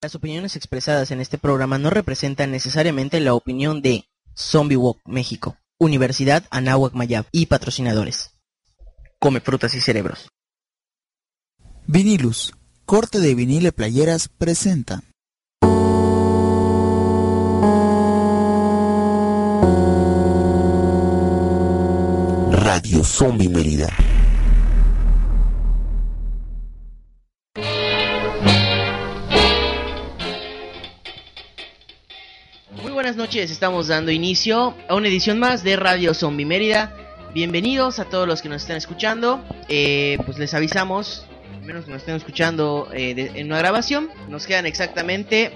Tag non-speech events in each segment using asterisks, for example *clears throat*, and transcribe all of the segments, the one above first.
Las opiniones expresadas en este programa no representan necesariamente la opinión de Zombie Walk México, Universidad Anáhuac Mayab y patrocinadores. Come frutas y cerebros. Vinilus, corte de vinile playeras presenta. Radio Zombie Mérida. Buenas noches, estamos dando inicio a una edición más de Radio Zombie Mérida. Bienvenidos a todos los que nos están escuchando. Eh, pues les avisamos, menos que nos estén escuchando eh, en una grabación, nos quedan exactamente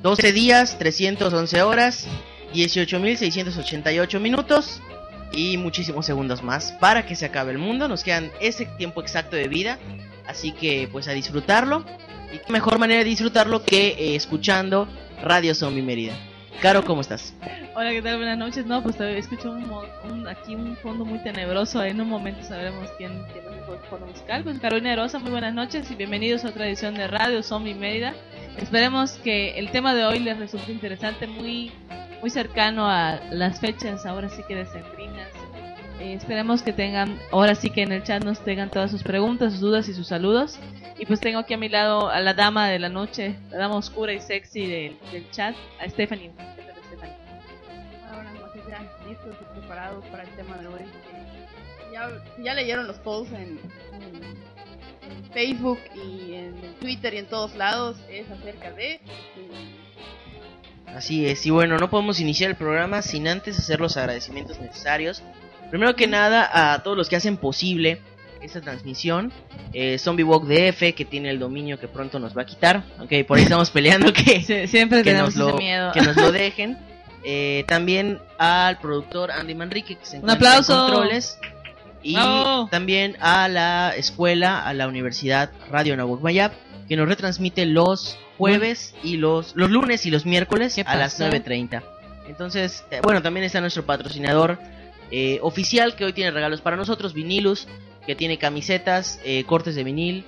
12 días, 311 horas, 18.688 minutos y muchísimos segundos más para que se acabe el mundo. Nos quedan ese tiempo exacto de vida, así que pues a disfrutarlo. Y qué mejor manera de disfrutarlo que eh, escuchando Radio Zombie Mérida. Caro, ¿cómo estás? Hola, ¿qué tal? Buenas noches. No, pues todavía escucho un, un- aquí un fondo muy tenebroso. En un momento sabremos quién, quién es el fondo musical. Pues Carolina Rosa, muy buenas noches y bienvenidos a otra edición de Radio Zombie Mérida. Esperemos que el tema de hoy les resulte interesante, muy, muy cercano a las fechas, ahora sí que decembrinas. Eh, esperemos que tengan, ahora sí que en el chat nos tengan todas sus preguntas, sus dudas y sus saludos. Y pues tengo aquí a mi lado a la dama de la noche, la dama oscura y sexy del, del chat, a Stephanie. Ahora noches ya listos y preparados para el tema de hoy. Eh, Ya, ya leyeron los posts en, en- en Facebook y en Twitter y en todos lados. Es acerca de. Así es, y bueno, no podemos iniciar el programa sin antes hacer los agradecimientos necesarios. Primero que nada, a todos los que hacen posible esta transmisión. Eh, Zombie Walk DF, que tiene el dominio que pronto nos va a quitar. Ok, por ahí *laughs* estamos peleando que, Sie- siempre que, tenemos nos lo, miedo. que nos lo *laughs* dejen. Eh, también al productor Andy Manrique, que se Un encuentra aplauso. en controles. Y Bravo. también a la escuela, a la Universidad Radio Nahuatl Mayab, que nos retransmite los jueves y los, los lunes y los miércoles ¿Qué a las pasó? 9.30. Entonces, eh, bueno, también está nuestro patrocinador eh, oficial que hoy tiene regalos para nosotros, Vinilus, que tiene camisetas, eh, cortes de vinil,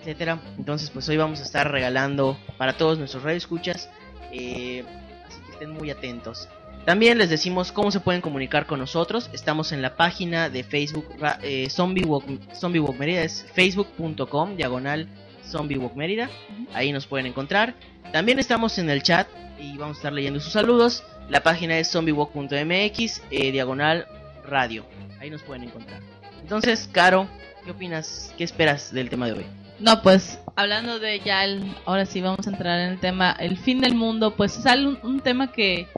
etcétera. Entonces, pues hoy vamos a estar regalando para todos nuestros radioescuchas. Eh, así que estén muy atentos. También les decimos cómo se pueden comunicar con nosotros. Estamos en la página de Facebook eh, Zombie, Walk, Zombie Walk Mérida. Es facebook.com diagonal Zombie Walk Mérida. Ahí nos pueden encontrar. También estamos en el chat y vamos a estar leyendo sus saludos. La página es zombiewalk.mx eh, diagonal radio. Ahí nos pueden encontrar. Entonces, Caro, ¿qué opinas? ¿Qué esperas del tema de hoy? No, pues hablando de ya, ahora sí vamos a entrar en el tema, el fin del mundo, pues es un, un tema que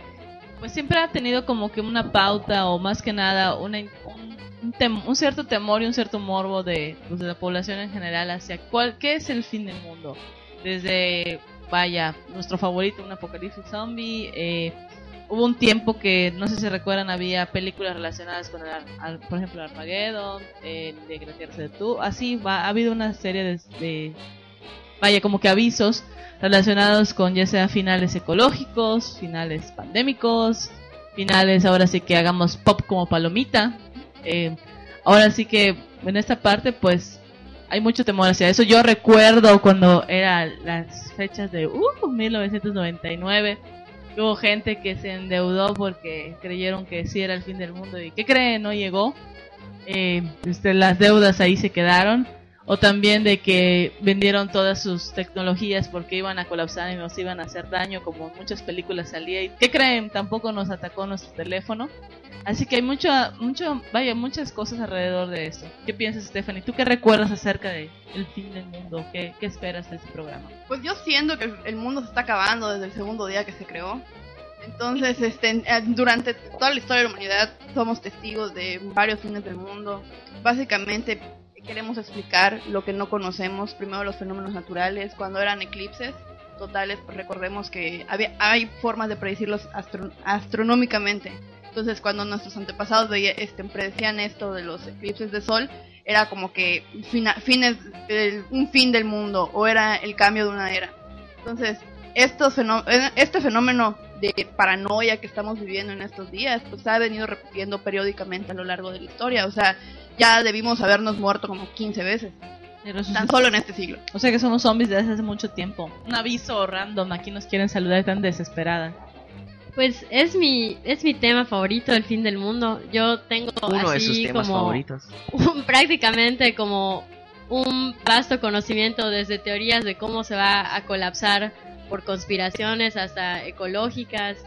pues siempre ha tenido como que una pauta o más que nada un cierto temor y un cierto morbo de, pues, de la población en general hacia cuál, qué es el fin del mundo. Desde, vaya, nuestro favorito, un apocalipsis zombie, eh, hubo un tiempo que, no sé si recuerdan, había películas relacionadas con, el, por ejemplo, Armageddon, eh, de que la Tierra. Así va, ha habido una serie de, vaya, como que avisos relacionados con ya sea finales ecológicos, finales pandémicos, finales ahora sí que hagamos pop como palomita. Eh, ahora sí que en esta parte, pues hay mucho temor hacia eso. Yo recuerdo cuando eran las fechas de uh, 1999 que hubo gente que se endeudó porque creyeron que sí era el fin del mundo y ¿qué creen? No llegó. Eh, este, las deudas ahí se quedaron. O también de que vendieron todas sus tecnologías porque iban a colapsar y nos iban a hacer daño, como muchas películas salía. ¿Y qué creen? Tampoco nos atacó nuestro teléfono. Así que hay mucho, mucho, vaya, muchas cosas alrededor de esto. ¿Qué piensas, Stephanie? ¿Tú qué recuerdas acerca del el fin del mundo? ¿Qué, ¿Qué esperas de este programa? Pues yo siento que el- mundo se está acabando desde el segundo día que se creó. Entonces, este, durante toda la historia de la humanidad somos testigos de varios fines del mundo. Básicamente queremos explicar lo que no conocemos. Primero los fenómenos naturales, cuando eran eclipses totales, pues recordemos que había, hay formas de predecirlos astro- astronómicamente. Entonces, cuando nuestros antepasados este, predecían esto de los eclipses de sol, era como que fina- fines del- un fin del mundo o era el cambio de una era. Entonces, estos eh, este fenómeno de paranoia que estamos viviendo en estos días, pues ha venido repitiendo periódicamente a lo largo de la historia. O sea, ya debimos habernos muerto como 15 veces. Tan solo en este siglo. O sea que somos zombies desde hace mucho tiempo. Un aviso random, aquí nos quieren saludar tan desesperada. Pues es mi, es mi tema favorito, el fin del mundo. Yo tengo Uno de así sus temas como favoritos. un- *laughs* prácticamente como un vasto conocimiento desde teorías de cómo se va a colapsar por conspiraciones hasta ecológicas.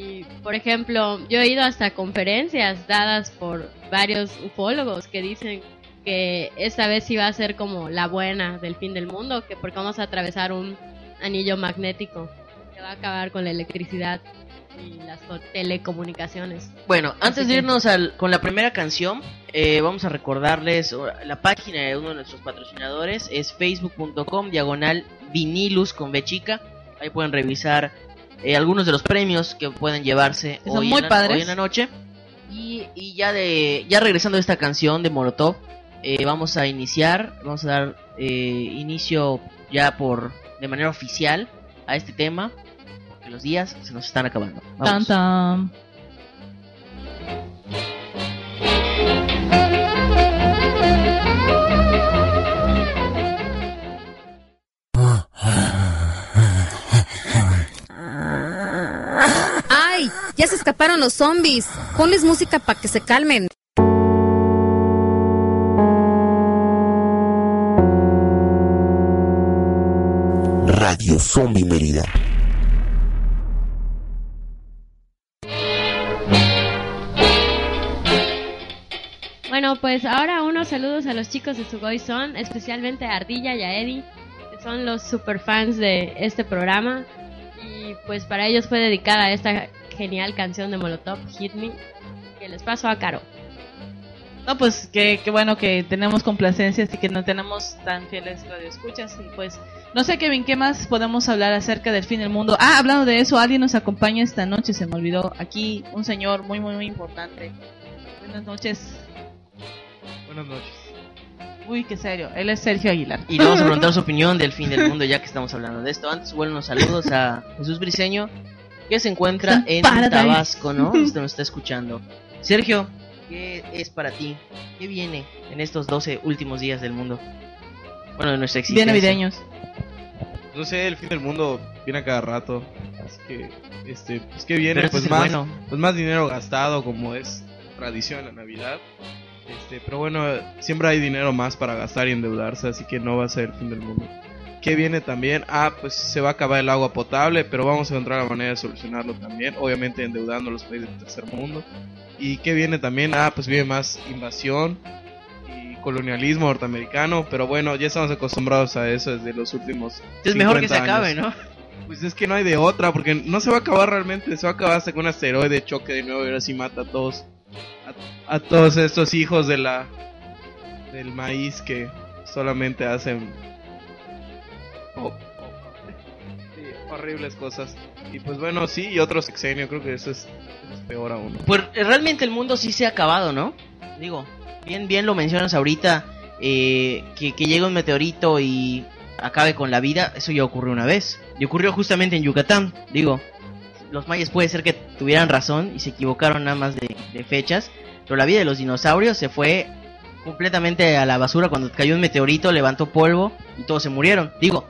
Y, por ejemplo, yo he ido hasta conferencias dadas por varios ufólogos que dicen que esta vez sí va a ser como la buena del fin del mundo, que porque vamos a atravesar un anillo magnético que va a acabar con la electricidad y las co- telecomunicaciones. Bueno, antes de irnos al- con la primera canción, eh, vamos a recordarles la página de uno de nuestros patrocinadores, es facebook.com diagonal vinilus con B chica. Ahí pueden revisar eh, algunos de los premios que pueden llevarse hoy, muy en la, padres. hoy en la noche. Y, y ya de ya regresando a esta canción de Molotov, eh, vamos a iniciar, vamos a dar eh, inicio ya por de manera oficial a este tema, porque los días se nos están acabando. Vamos. Ya se escaparon los zombies. Ponles música para que se calmen. Radio Zombie Mérida. Bueno, pues ahora unos saludos a los chicos de Sugoi Son, especialmente a Ardilla y a Eddie, que son los super fans de este programa. Y pues para ellos fue dedicada esta genial canción de Molotov, Hit Me, que les paso a Caro. No, pues qué, qué bueno que tenemos complacencias y que no tenemos tan fieles radioescuchas. Y pues, no sé, Kevin, ¿qué más podemos hablar acerca del fin del mundo? Ah, hablando de eso, alguien nos acompaña esta noche, se me olvidó. Aquí, un señor muy, muy, muy importante. Buenas noches. Buenas noches. Uy, qué serio. Él es Sergio Aguilar. Y le vamos a preguntar *laughs* su opinión del fin del mundo ya que estamos hablando de esto. Antes, buenos saludos a Jesús Briseño, que se encuentra en. Tabasco, ¿no? *laughs* Usted nos está escuchando. Sergio, ¿qué es para ti? ¿Qué viene en estos 12 últimos días del mundo? Bueno, de nuestra Bien existencia. navideños. No sé, el fin del mundo viene a cada rato. Así que, este, pues que viene, Pero este pues más, bueno. pues más dinero gastado, como es tradición en la Navidad. Este, pero bueno, siempre hay dinero más para gastar y endeudarse, así que no va a ser el fin del mundo. ¿Qué viene también? Ah, pues se va a acabar el agua potable, pero vamos a encontrar la manera de solucionarlo también, obviamente endeudando a los países del tercer mundo. ¿Y qué viene también? Ah, pues viene más invasión y colonialismo norteamericano, pero bueno, ya estamos acostumbrados a eso desde los últimos Es mejor que se 50 acabe, años. ¿no? Pues es que no hay de otra, porque no se va a acabar realmente, se va a acabar hasta que un asteroide choque de nuevo y ahora sí mata a todos, a, a todos estos hijos de la del maíz que solamente hacen oh, oh, sí, horribles cosas. Y pues bueno, sí, y otro sexenio, creo que eso es, peor aún. Pues eh, realmente el mundo sí se ha acabado, ¿no? Digo, bien, bien lo mencionas ahorita, eh, que, que llegue un meteorito y acabe con la vida, eso ya ocurrió una vez. Y ocurrió justamente en Yucatán, digo. Los mayas puede ser que tuvieran razón y se equivocaron nada más de fechas, pero la vida de los dinosaurios se fue completamente a la basura cuando cayó un meteorito, levantó polvo y todos se murieron. Digo,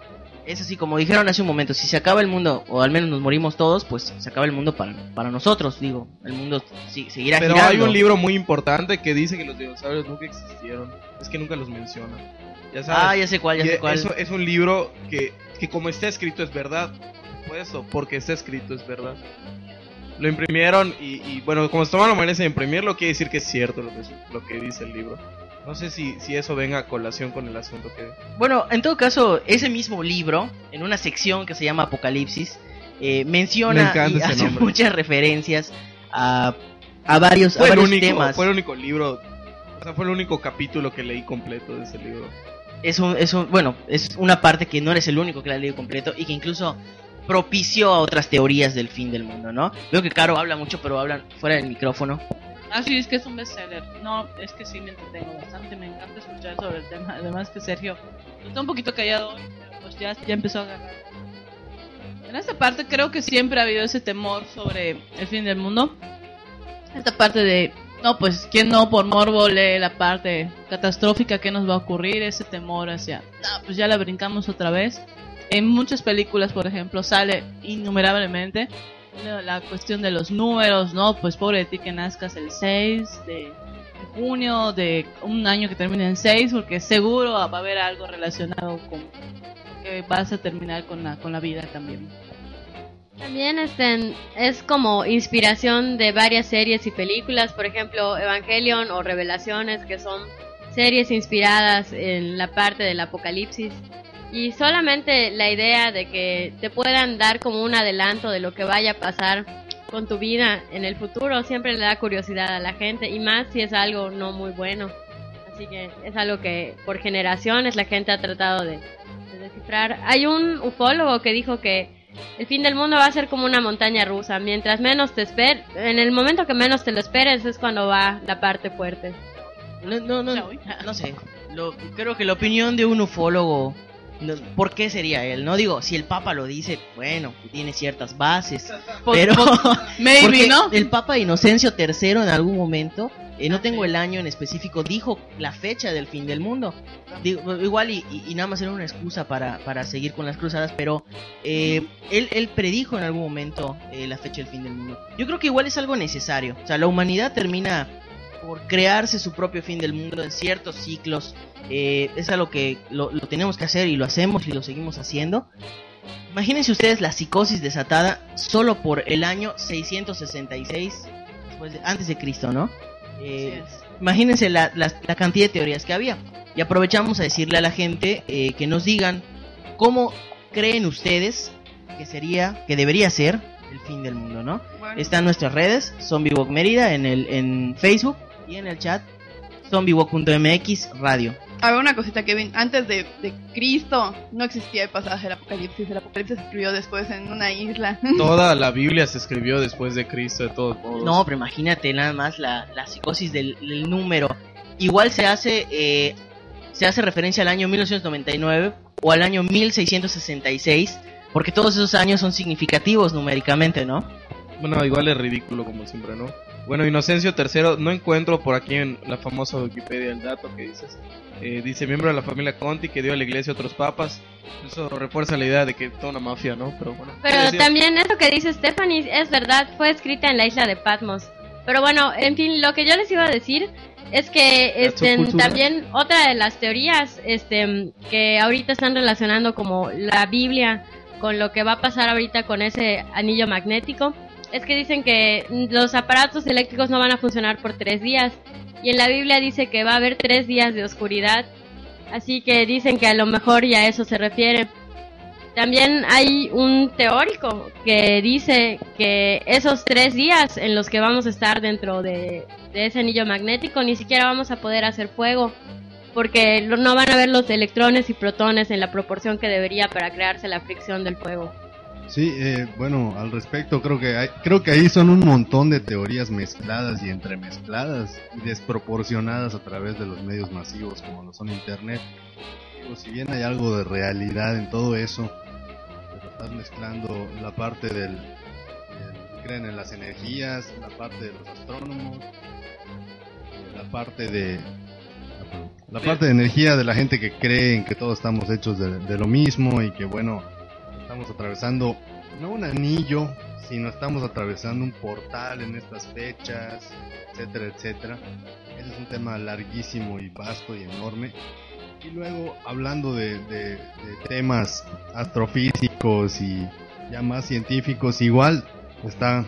es así como dijeron hace un momento, si se acaba el mundo, o al menos nos morimos todos, pues se acaba el mundo para, para nosotros, digo, el mundo si- seguirá Pero girando. hay un libro muy importante que dice que los dinosaurios nunca existieron, es que nunca los menciona. Ya sabes. Ah, ya sé cuál, ya sé cuál. Eso es un libro que, que como está escrito es verdad. Por eso, porque está escrito es verdad. Lo imprimieron y, y, bueno, como se tomaron la molestia de imprimirlo, quiere decir que es cierto lo que, lo que dice el libro. No sé si, si eso venga a colación con el asunto que... Bueno, en todo caso, ese mismo libro, en una sección que se llama Apocalipsis, eh, Me menciona y hace nombre. muchas referencias a, a varios, a Fue el, varios único, temas. fue el único libro, o sea, fue el único capítulo que leí completo de ese libro. Es un, es un, bueno, es una parte que no eres el único que la ha leído completo y que incluso propició a otras teorías del fin del mundo, ¿no? Veo que Caro habla mucho, pero hablan fuera del micrófono. Ah, sí, es que es un bestseller. No, es que sí me entretengo bastante. Me encanta escuchar sobre el tema. Además que Sergio está un poquito callado hoy, pero pues ya, ya empezó a agarrar. En esta parte creo que siempre ha habido ese temor sobre el fin del mundo. Esta parte de No, pues quién no por morbo lee la parte catastrófica que nos va a ocurrir, ese temor hacia, ah, pues ya la brincamos otra vez. En muchas películas, por ejemplo, sale innumerablemente la, cuestión de los números, ¿no? Pues pobre de ti que nazcas el 6 de junio, de un año que termine en 6, porque seguro va a haber algo relacionado con que vas a terminar con la, con la vida también. También este, es como inspiración de varias series y películas, por ejemplo, Evangelion o Revelaciones, que son series inspiradas en la parte del apocalipsis. Y solamente la idea de que te puedan dar como un adelanto de lo que vaya a pasar con tu vida en el futuro siempre le da curiosidad a la gente y más si es algo no muy bueno. Así que es algo que por generaciones la gente ha tratado de, de descifrar. Hay un ufólogo que dijo que el fin del mundo va a ser como una montaña rusa. Mientras menos te esperes, en el momento que menos te lo esperes es cuando va la parte fuerte. No, no, no, no sé. Lo, creo que la opinión de un ufólogo, ¿por qué sería él? No digo, si el Papa lo dice, bueno, tiene ciertas bases. Pero *laughs* Maybe, ¿no? el Papa Inocencio III en algún momento, eh, no tengo el año en específico, dijo la fecha del fin del mundo. Digo, igual y, y- y nada más era una excusa para, para seguir con las cruzadas, pero eh, él, él predijo en algún momento eh, la fecha del fin del mundo. Yo creo que igual es algo necesario. O sea, la humanidad termina por crearse su propio fin del mundo en ciertos ciclos. Eh, es algo que lo, lo tenemos que hacer y lo hacemos y lo seguimos haciendo. Imagínense ustedes la psicosis desatada solo por el año 666 después de- antes de Cristo, ¿no? Eh, imagínense la, la- la cantidad de teorías que había. Y aprovechamos a decirle a la gente eh, que nos digan cómo creen ustedes que sería, que debería ser el fin del mundo, ¿no? Bueno. Están nuestras redes, ZombieWalk Mérida en el en Facebook y en el chat zombiewalk.mx radio. A ver, una cosita, Kevin. Antes de, de Cristo no existía el pasaje del Apocalipsis. El Apocalipsis se escribió después en una isla. *laughs* Toda la Biblia se escribió después de Cristo, de todos modos. No, pero imagínate nada más la, la psicosis del, del número. Igual se hace eh, se hace referencia al año 1999 o al año 1666, porque todos esos años son significativos numéricamente, ¿no? Bueno, igual es ridículo como siempre, ¿no? Bueno, Inocencio III, no encuentro por aquí en la famosa Wikipedia el dato que dices. Eh, dice miembro de la familia Conti que dio a la iglesia otros papas. Eso refuerza la idea de que toda una mafia, ¿no? Pero bueno. ¿qué Pero también eso que dice Stephanie es verdad, fue escrita en la isla de Patmos. Pero bueno, en fin, lo que yo les iba a decir es que este, también otra de las teorías este, que ahorita están relacionando como la Biblia con lo que va a pasar ahorita con ese anillo magnético es que dicen que los aparatos eléctricos no van a funcionar por tres días. Y en la Biblia dice que va a haber tres días de oscuridad. Así que dicen que a lo mejor ya a eso se refiere. También hay un teórico que dice que esos tres días en los que vamos a estar dentro de, de ese anillo magnético ni siquiera vamos a poder hacer fuego porque no van a haber los electrones y protones en la proporción que debería para crearse la fricción del fuego. Sí, eh, bueno, al respecto creo que hay, creo que ahí son un montón de teorías mezcladas y entremezcladas y desproporcionadas a través de los medios masivos como lo son internet. Digo, si bien hay algo de realidad en todo eso, pero estás mezclando la parte del, del- creen en las energías, la parte de los astrónomos, la parte de la parte de energía de la gente que cree en que todos estamos hechos de, de lo mismo y que bueno estamos atravesando no un anillo sino estamos atravesando un portal en estas fechas etcétera etcétera ese es un tema larguísimo y vasto y enorme y luego hablando de, de- de temas astrofísicos y ya más científicos igual está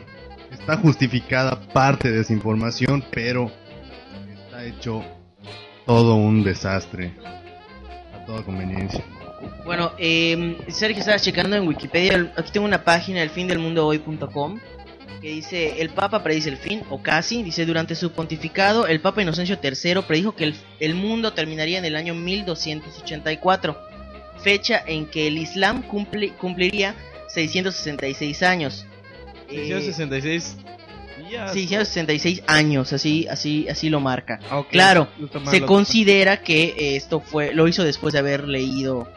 está justificada parte de esa información pero está hecho todo un desastre a toda conveniencia. Bueno, eh, Sergio estaba checando en Wikipedia, aquí tengo una página, elfindelmundohoy.com, que dice, el Papa predice el fin, o casi, dice, durante su pontificado, el Papa Inocencio III predijo que el, el mundo terminaría en el año 1284, fecha en que el Islam cumple- cumpliría 666 años. Eh, 666 días. 666 años, así, así, así lo marca. Ah. Claro, se considera que esto fue, lo hizo después de haber leído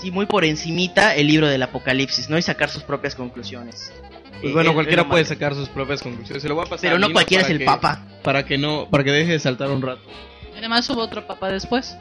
así muy por encimita el libro del Apocalipsis, ¿no? Y sacar sus propias conclusiones. Pues Eh, bueno, es- cualquiera puede sacar sus propias conclusiones. Se lo voy a pasar Pero a no cualquiera es el que- papa. Para que no, para que deje de saltar un rato. Además hubo otro papá después.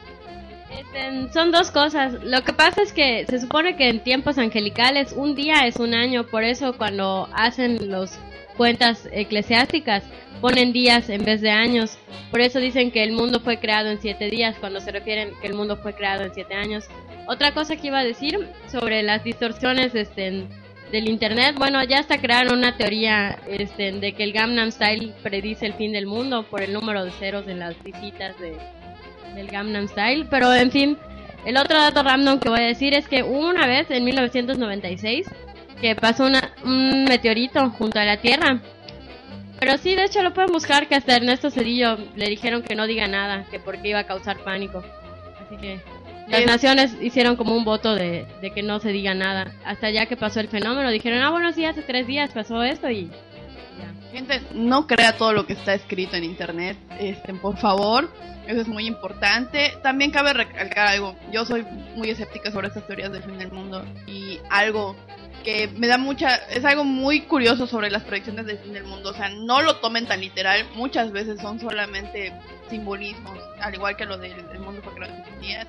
Este, son dos cosas. Lo que pasa es que se supone que en tiempos angelicales un día es un año, por eso cuando hacen las cuentas eclesiásticas ponen días en vez de años. Por eso dicen que el mundo fue creado en siete días, cuando se refieren que el mundo fue creado en siete años. Otra cosa que iba a decir sobre las distorsiones este, del internet, bueno, ya hasta crearon una teoría este, de que el Gangnam Style predice el fin del mundo por el número de ceros en las visitas de, del Gangnam Style, pero en fin, el otro dato random que voy a decir es que una vez en 1996 que pasó una- un meteorito junto a la Tierra. Pero sí, de hecho lo pueden buscar que hasta Ernesto Cedillo le dijeron que no diga nada, que porque iba a causar pánico. Así que las Es- naciones hicieron como un voto de, de que no se diga nada. Hasta ya que pasó el fenómeno, dijeron, ah, bueno, sí, hace tres días pasó esto y ya. Gente, no crea todo lo que está escrito en internet, este, por favor, eso es muy importante. También cabe recalcar algo, yo soy muy escéptica sobre estas teorías del fin del mundo y algo que me da mucha, es algo muy curioso sobre las predicciones del fin del mundo, o sea, no lo tomen tan literal, muchas veces son solamente simbolismos, al igual que lo del el mundo en siete días,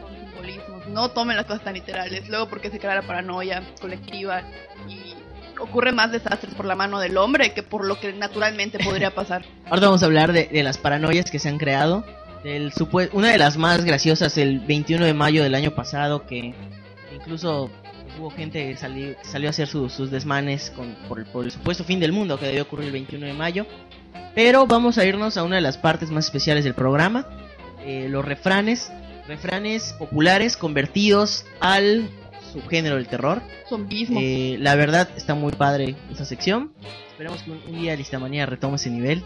son simbolismos, no tomen las cosas tan literales, luego porque se crea la paranoia colectiva y ocurre más desastres por la mano del hombre que por lo que naturalmente podría pasar. *laughs* Ahora vamos a hablar de, las paranoias que se han creado. Del una de las más graciosas, el 21 de mayo del año pasado, que incluso hubo gente que salió, salió a hacer su- sus desmanes con, por, el- por el supuesto fin del mundo que debió ocurrir el 21 de mayo. Pero vamos a irnos a una de las partes más especiales del programa, eh, los refranes, refranes populares convertidos al subgénero del terror. Zombismo. Eh, la verdad está muy padre esa sección. Esperemos que un, un día Listamanía retome ese nivel.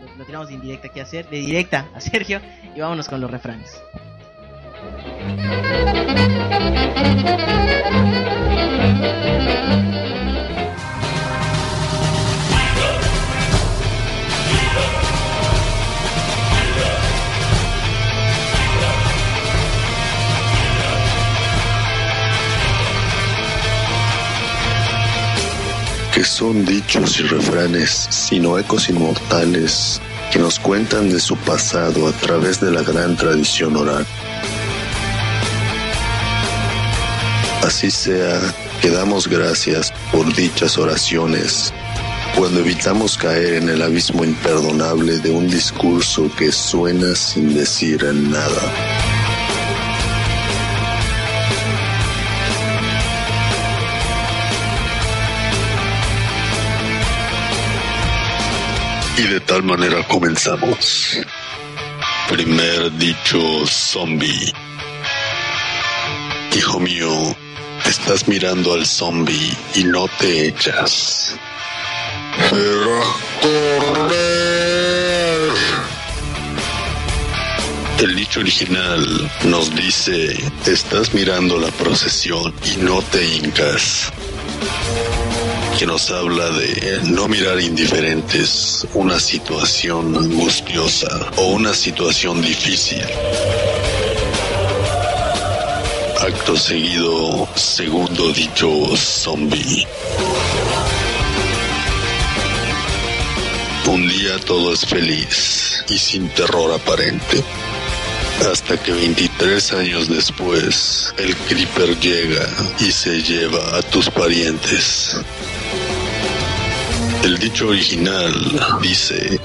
Lo, lo tiramos de indirecta aquí a hacer, de directa a Sergio y vámonos con los refranes. Que son dichos y refranes, sino ecos inmortales que nos cuentan de su pasado a través de la gran tradición oral. Así sea, que damos gracias por dichas oraciones cuando evitamos caer en el abismo imperdonable de un discurso que suena sin decir nada. Y de tal manera comenzamos. Primer dicho zombie. Hijo mío, estás mirando al zombie y no te echas. Correr. El dicho original nos dice, estás mirando la procesión y no te hincas que nos habla de no mirar indiferentes una situación angustiosa o una situación difícil. Acto seguido, segundo dicho zombie. Un día todo es feliz y sin terror aparente. Hasta que 23 años después, el creeper llega y se lleva a tus parientes. El dicho original dice,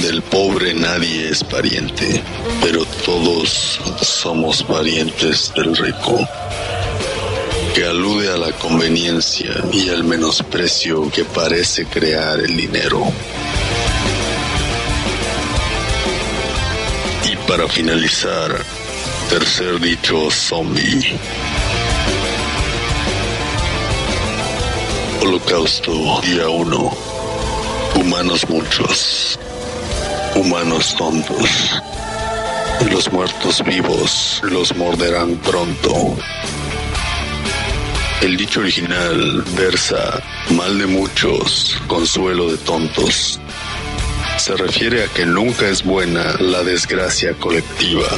del pobre nadie es pariente, pero todos somos parientes del rico, que alude a la conveniencia y al menosprecio que parece crear el dinero. Y para finalizar, tercer dicho zombie. Holocausto, día 1. Humanos muchos humanos tontos. Los muertos vivos los morderán pronto. El dicho original versa mal de muchos, consuelo de tontos. Se refiere a que nunca es buena la desgracia colectiva.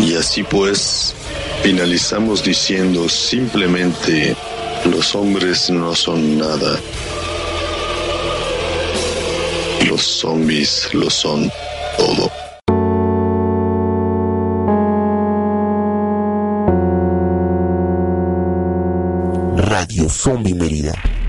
Y así pues, finalizamos diciendo simplemente, los hombres no son nada. Los zombies lo son todo. Radio Zombie Mérida.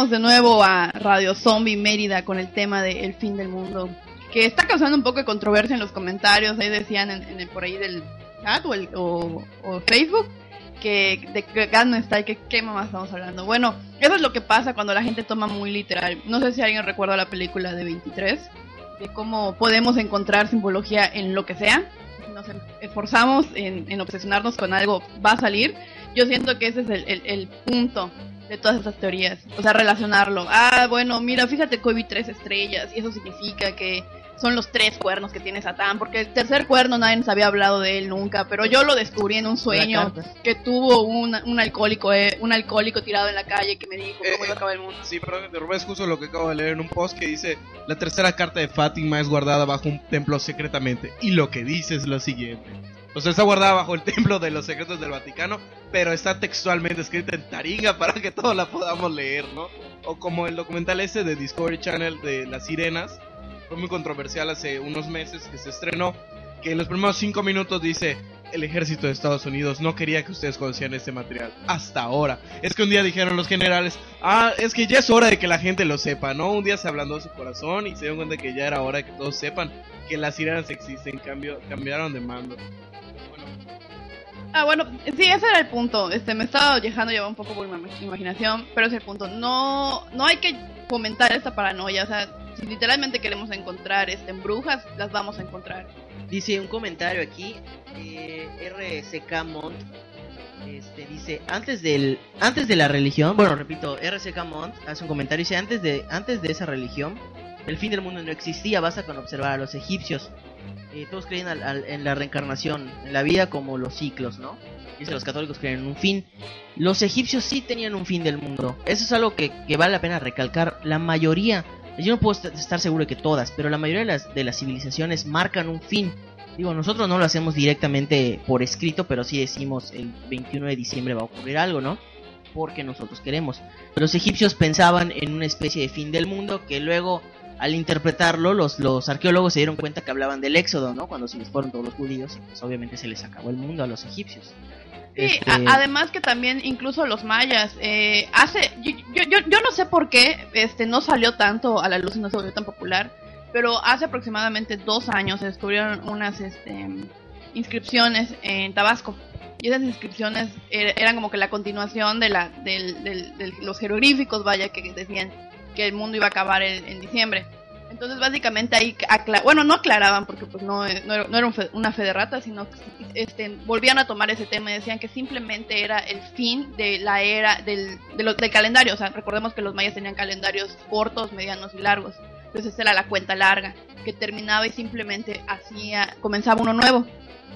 Regresamos de nuevo a Radio Zombie Mérida con el tema de El fin del mundo. Que está causando un poco de controversia en los comentarios. Ahí decían en, en el, por ahí del chat o, el, o, o Facebook que de que no está y que qué mamá estamos hablando. Bueno, eso es lo que pasa cuando la gente toma muy literal. No sé si alguien recuerda la película de 23, de cómo podemos encontrar simbología en lo que sea. Nos esforzamos en, en obsesionarnos con algo, va a salir. Yo siento que ese es el, el, el punto de todas estas teorías. O sea, relacionarlo. Ah, bueno, mira, fíjate que hoy vi tres estrellas y eso significa que son los tres cuernos que tiene Satán, porque el tercer cuerno nadie nos había hablado de él nunca, pero yo lo descubrí en un sueño que tuvo un, un alcohólico eh, un alcohólico tirado en la calle que me dijo cómo iba a acabar el mundo. Sí, perdón, te robé justo lo que acabo de leer en un post que dice la tercera carta de Fátima es guardada bajo un templo secretamente y lo que dice es lo siguiente. O sea, está guardada bajo el templo de los secretos del Vaticano, pero está textualmente escrita en taringa para que todos la podamos leer, ¿no? O como el documental ese de Discovery Channel de las sirenas, fue muy controversial hace unos meses que se estrenó, que en los primeros cinco minutos dice, el ejército de Estados Unidos no quería que ustedes conocieran este material, hasta ahora. Es que un día dijeron los generales, ah, es que ya es hora de que la gente lo sepa, ¿no? Un día se ablandó su corazón y se dieron cuenta que ya era hora de que todos sepan que las sirenas existen, cambio, cambiaron de mando. Ah, bueno, sí, ese era el punto. Este, me estaba dejando llevar un poco por mi imaginación, pero es el punto. No, no hay que fomentar esta paranoia. O sea, si literalmente queremos encontrar este, brujas, las vamos a encontrar. Dice un comentario aquí, eh, Mont, este, dice, antes del, antes de la religión, bueno, repito, RCK Mont hace un comentario, dice, antes de, antes de esa religión, el fin del mundo no existía, basta con observar a los egipcios. Eh, todos creen en la reencarnación, en la vida como los ciclos, ¿no? Dice, los católicos creen en un fin. Los egipcios sí tenían un fin del mundo. Eso es algo que, que vale la pena recalcar. La mayoría, yo no puedo estar seguro de que todas, pero la mayoría de las, de las civilizaciones marcan un fin. Digo, nosotros no lo hacemos directamente por escrito, pero sí decimos el 21 de diciembre va a ocurrir algo, ¿no? Porque nosotros queremos. Los egipcios pensaban en una especie de fin del mundo que luego al interpretarlo, los, los arqueólogos se dieron cuenta que hablaban del éxodo, ¿no? Cuando se les fueron todos los judíos, y pues obviamente se les acabó el mundo a los egipcios. Sí, este... a, además que también incluso los mayas, eh, hace, yo, yo, yo no sé por qué este no salió tanto a la luz y no se volvió tan popular, pero hace aproximadamente dos años se descubrieron unas este, inscripciones en Tabasco. Y esas inscripciones er, eran como que la continuación de, la, del, del, de los jeroglíficos, vaya, que decían que el mundo iba a acabar en, en diciembre. Entonces básicamente ahí, bueno, no aclaraban porque pues no, no era, no era un fe, una fe de rata, sino que este, volvían a tomar ese tema y decían que simplemente era el fin de la era del, de lo, del calendario. O sea, recordemos que los mayas tenían calendarios cortos, medianos y largos. Entonces esa era la cuenta larga, que terminaba y simplemente hacía, comenzaba uno nuevo.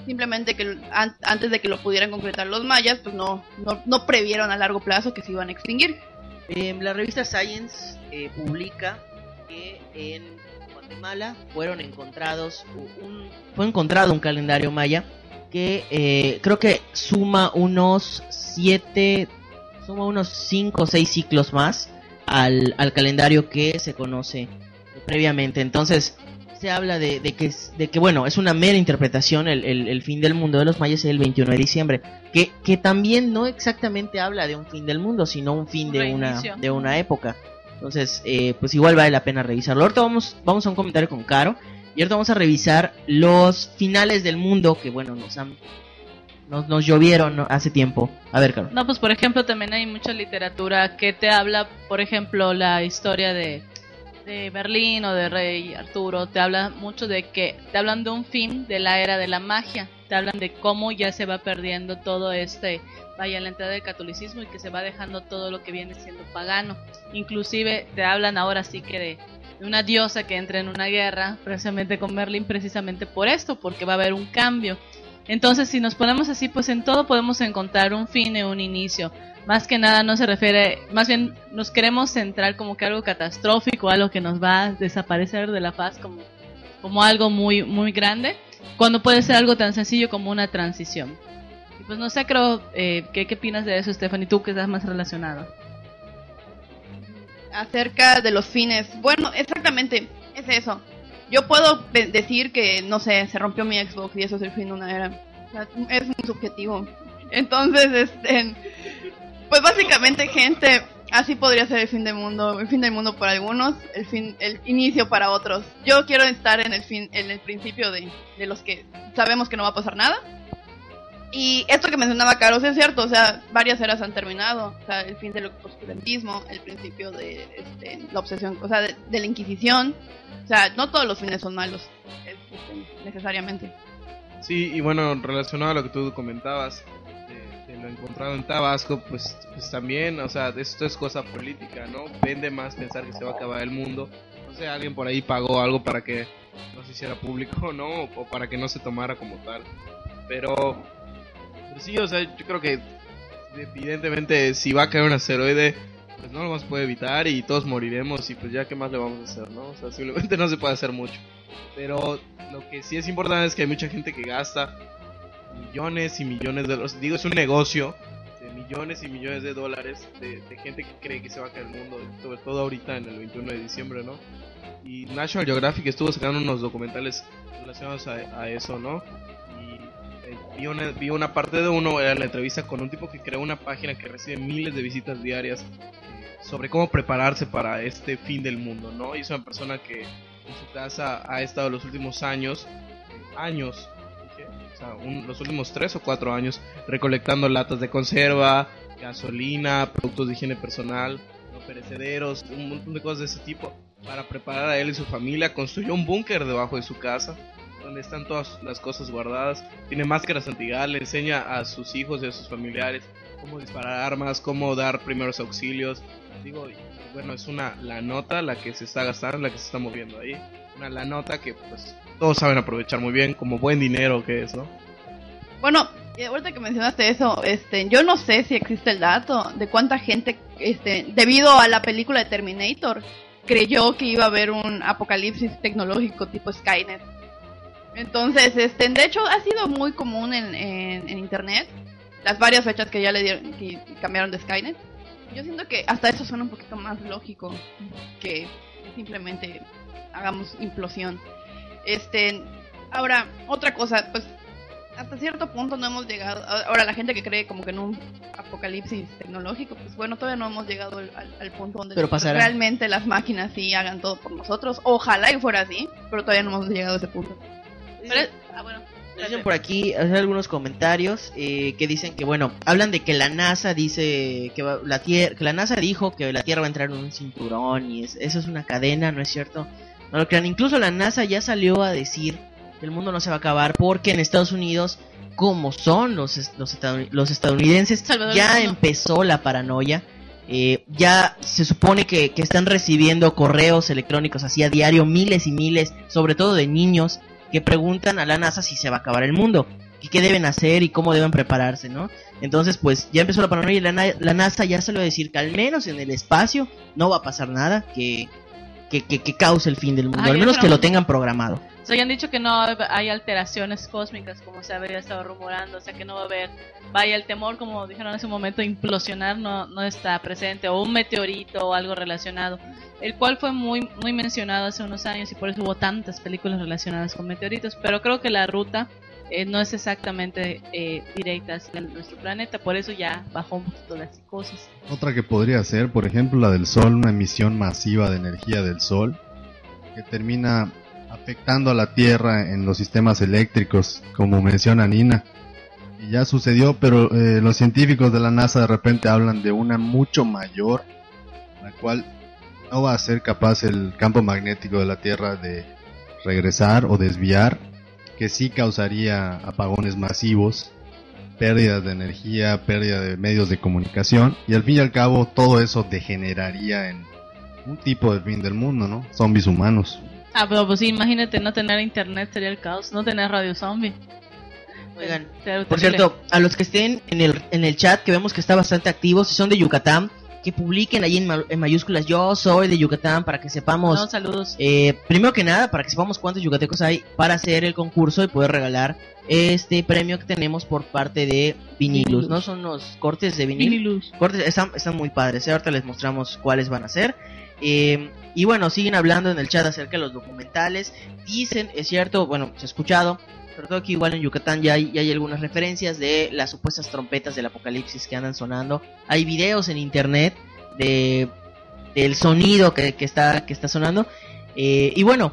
Simplemente que an, antes de que lo pudieran concretar los mayas, pues no, no, no previeron a largo plazo que se iban a extinguir. Eh, la revista Science eh, publica que en Guatemala fueron encontrados un, fue encontrado un calendario maya que eh, creo que suma unos siete suma unos cinco o seis ciclos más al, al calendario que se conoce previamente. Entonces se habla de, de, que de que bueno es una mera interpretación el, el, el, fin del mundo de los mayas es el 21 de diciembre que, que también no exactamente habla de un fin del mundo sino un fin de una de una época entonces, eh, pues igual vale la pena revisarlo. Ahorita vamos, vamos a un comentario con Caro. Y ahorita vamos a revisar los finales del mundo que, bueno, nos han. Nos, nos llovieron hace tiempo. A ver, Caro. No, pues por ejemplo, también hay mucha literatura que te habla, por ejemplo, la historia de, de Berlín o de Rey Arturo. Te habla mucho de que. Te hablan de un fin de la era de la magia. Te hablan de cómo ya se va perdiendo todo este vaya la entrada del catolicismo y que se va dejando todo lo que viene siendo pagano. Inclusive te hablan ahora sí que de, una diosa que entra en una guerra precisamente con Merlin precisamente por esto, porque va a haber un cambio. Entonces si nos ponemos así, pues en todo podemos encontrar un fin y un inicio. Más que nada no se refiere, más bien nos queremos centrar como que algo catastrófico, algo que nos va a desaparecer de la faz como, como algo muy, muy grande, cuando puede ser algo tan sencillo como una transición. Y pues no sé, creo, eh, ¿qué, ¿qué opinas de eso, Stephanie? Tú que estás más relacionado. acerca de los fines. Bueno, exactamente, es eso. Yo puedo decir que, no sé, se rompió mi Xbox y eso es el fin de una era. O sea, es muy subjetivo. Entonces, este, pues básicamente, gente, así podría ser el fin del mundo. El fin del mundo para algunos, el fin, el inicio para otros. Yo quiero estar en el fin, en el principio de, de los que sabemos que no va a pasar nada. Y esto que mencionaba Carlos es cierto, o sea, varias eras han terminado, o sea, el fin del oscurantismo, el principio de este, la obsesión, o sea, de, la Inquisición, o sea, no todos los fines son malos, es- este, necesariamente. Sí, y bueno, relacionado a lo que tú comentabas, lo encontrado en Tabasco, pues, pues también, o sea, esto es cosa política, ¿no? Vende más pensar que se va a acabar el mundo. No sé, alguien por ahí pagó algo para que no se hiciera público, *laughs* ¿no? O para que no se tomara como tal. Pero, sí, o sea, yo creo que evidentemente si va a caer un asteroide, pues no lo a poder evitar y todos moriremos y pues ya qué más le vamos a hacer, ¿no? O sea, *laughs* simplemente no se puede hacer mucho. Pero lo que sí es importante es que hay mucha gente que gasta millones y millones de dólares. Digo, es un negocio de millones y millones de dólares de, de gente que cree que se va a caer el mundo, sobre todo ahorita en el 21 de diciembre, ¿no? Y National Geographic estuvo sacando unos documentales relacionados a, a eso, ¿no? Eh, vi, una, vi una parte de uno, era la entrevista con un tipo que creó una página que recibe miles de visitas diarias eh, sobre cómo prepararse para este fin del mundo, ¿no? Y es una persona que en su casa ha estado los últimos años, años, o sea, un- los últimos tres o cuatro años recolectando latas de conserva, gasolina, productos de higiene personal, no perecederos, un montón de cosas de ese tipo para preparar a él y su familia. Construyó un búnker debajo de su casa donde están todas las cosas guardadas. Tiene máscaras antigas, le enseña a sus hijos y a sus familiares cómo disparar armas, cómo dar primeros auxilios. Digo, bueno, es una la nota la que se está gastando, la que se está moviendo ahí. Una la nota que pues todos saben aprovechar muy bien, como buen dinero que es, ¿no? Bueno, eh, ahorita que mencionaste eso, este, yo no sé si existe el dato de cuánta gente, este, debido a la película de Terminator, creyó que iba a haber un apocalipsis tecnológico tipo Skynet. Entonces, este, de hecho, ha sido muy común en, en, en internet las varias fechas que ya le dieron, que cambiaron de Skynet. Yo siento que hasta eso suena un poquito más lógico que simplemente hagamos implosión. Este, ahora, otra cosa, pues hasta cierto punto no hemos llegado. Ahora, la gente que cree como que en un apocalipsis tecnológico, pues bueno, todavía no hemos llegado al, punto donde Pero pasará. realmente las máquinas sí hagan todo por nosotros. Ojalá y fuera así, pero todavía no hemos llegado a ese punto. Pero- ah, bueno. Dicen por aquí hay algunos comentarios eh, que dicen que bueno hablan de que la NASA dice que va- la tierra que la NASA dijo que la Tierra va a entrar en un cinturón y es- eso es una cadena no es cierto no lo crean incluso la NASA ya salió a decir que el mundo no se va a acabar porque en Estados Unidos como son los los, estadoun- los estadounidenses Salvador ya empezó la paranoia eh, ya se supone que, que están recibiendo correos electrónicos así a diario miles y miles sobre todo de niños que preguntan a la NASA si se va a acabar el mundo, y qué deben hacer y cómo deben prepararse, ¿no? Entonces, pues ya empezó la paranoia y la, la NASA ya salió a decir que al menos en el espacio no va a pasar nada que, que, que, que cause el fin del mundo, Ah, al menos que lo tengan programado. O sea, ya han dicho que no hay alteraciones cósmicas como se había estado rumorando, o sea que no va a haber, vaya el temor, como dijeron hace un momento, implosionar no, no está presente, o un meteorito o algo relacionado, el cual fue muy, muy mencionado hace unos años y por eso hubo tantas películas relacionadas con meteoritos, pero creo que la ruta eh, no es exactamente eh, directa hacia nuestro planeta, por eso ya bajó un poquito la psicosis. Otra que podría ser, por ejemplo, la del Sol, una emisión masiva de energía del Sol, que termina afectando a la Tierra en los sistemas eléctricos, como menciona Nina. Y ya sucedió, pero eh, los científicos de la NASA de repente hablan de una mucho mayor, la cual no va a ser capaz el campo magnético de la Tierra de regresar o desviar, que sí causaría apagones masivos pérdidas de energía, pérdida de medios de comunicación y al fin y al cabo todo eso degeneraría en un tipo de fin del mundo, ¿no? Zombies humanos. Ah, pero pues sí, imagínate no tener internet sería el caos, no tener radio zombie. Oigan, Pero por cierto, a los que estén en el, en el chat, que vemos que está bastante activo, si son de Yucatán, que publiquen ahí en, ma- en mayúsculas, yo soy de Yucatán, para que sepamos, No, saludos. eh, primero que nada, para que sepamos cuántos yucatecos hay para hacer el concurso y poder regalar este premio que tenemos por parte de Vinilus, ¿no? Son los cortes de vinil. Vinilus. Cortes están, están muy padres, ¿eh? ahorita les mostramos cuáles van a ser. Eh, y bueno, siguen hablando en el chat acerca de los documentales. Dicen, es cierto, bueno, se ha escuchado, sobre todo que igual en Yucatán ya hay, algunas referencias de las supuestas trompetas del apocalipsis que andan sonando. Hay videos en internet de del sonido que, está que está sonando. Eh, y bueno,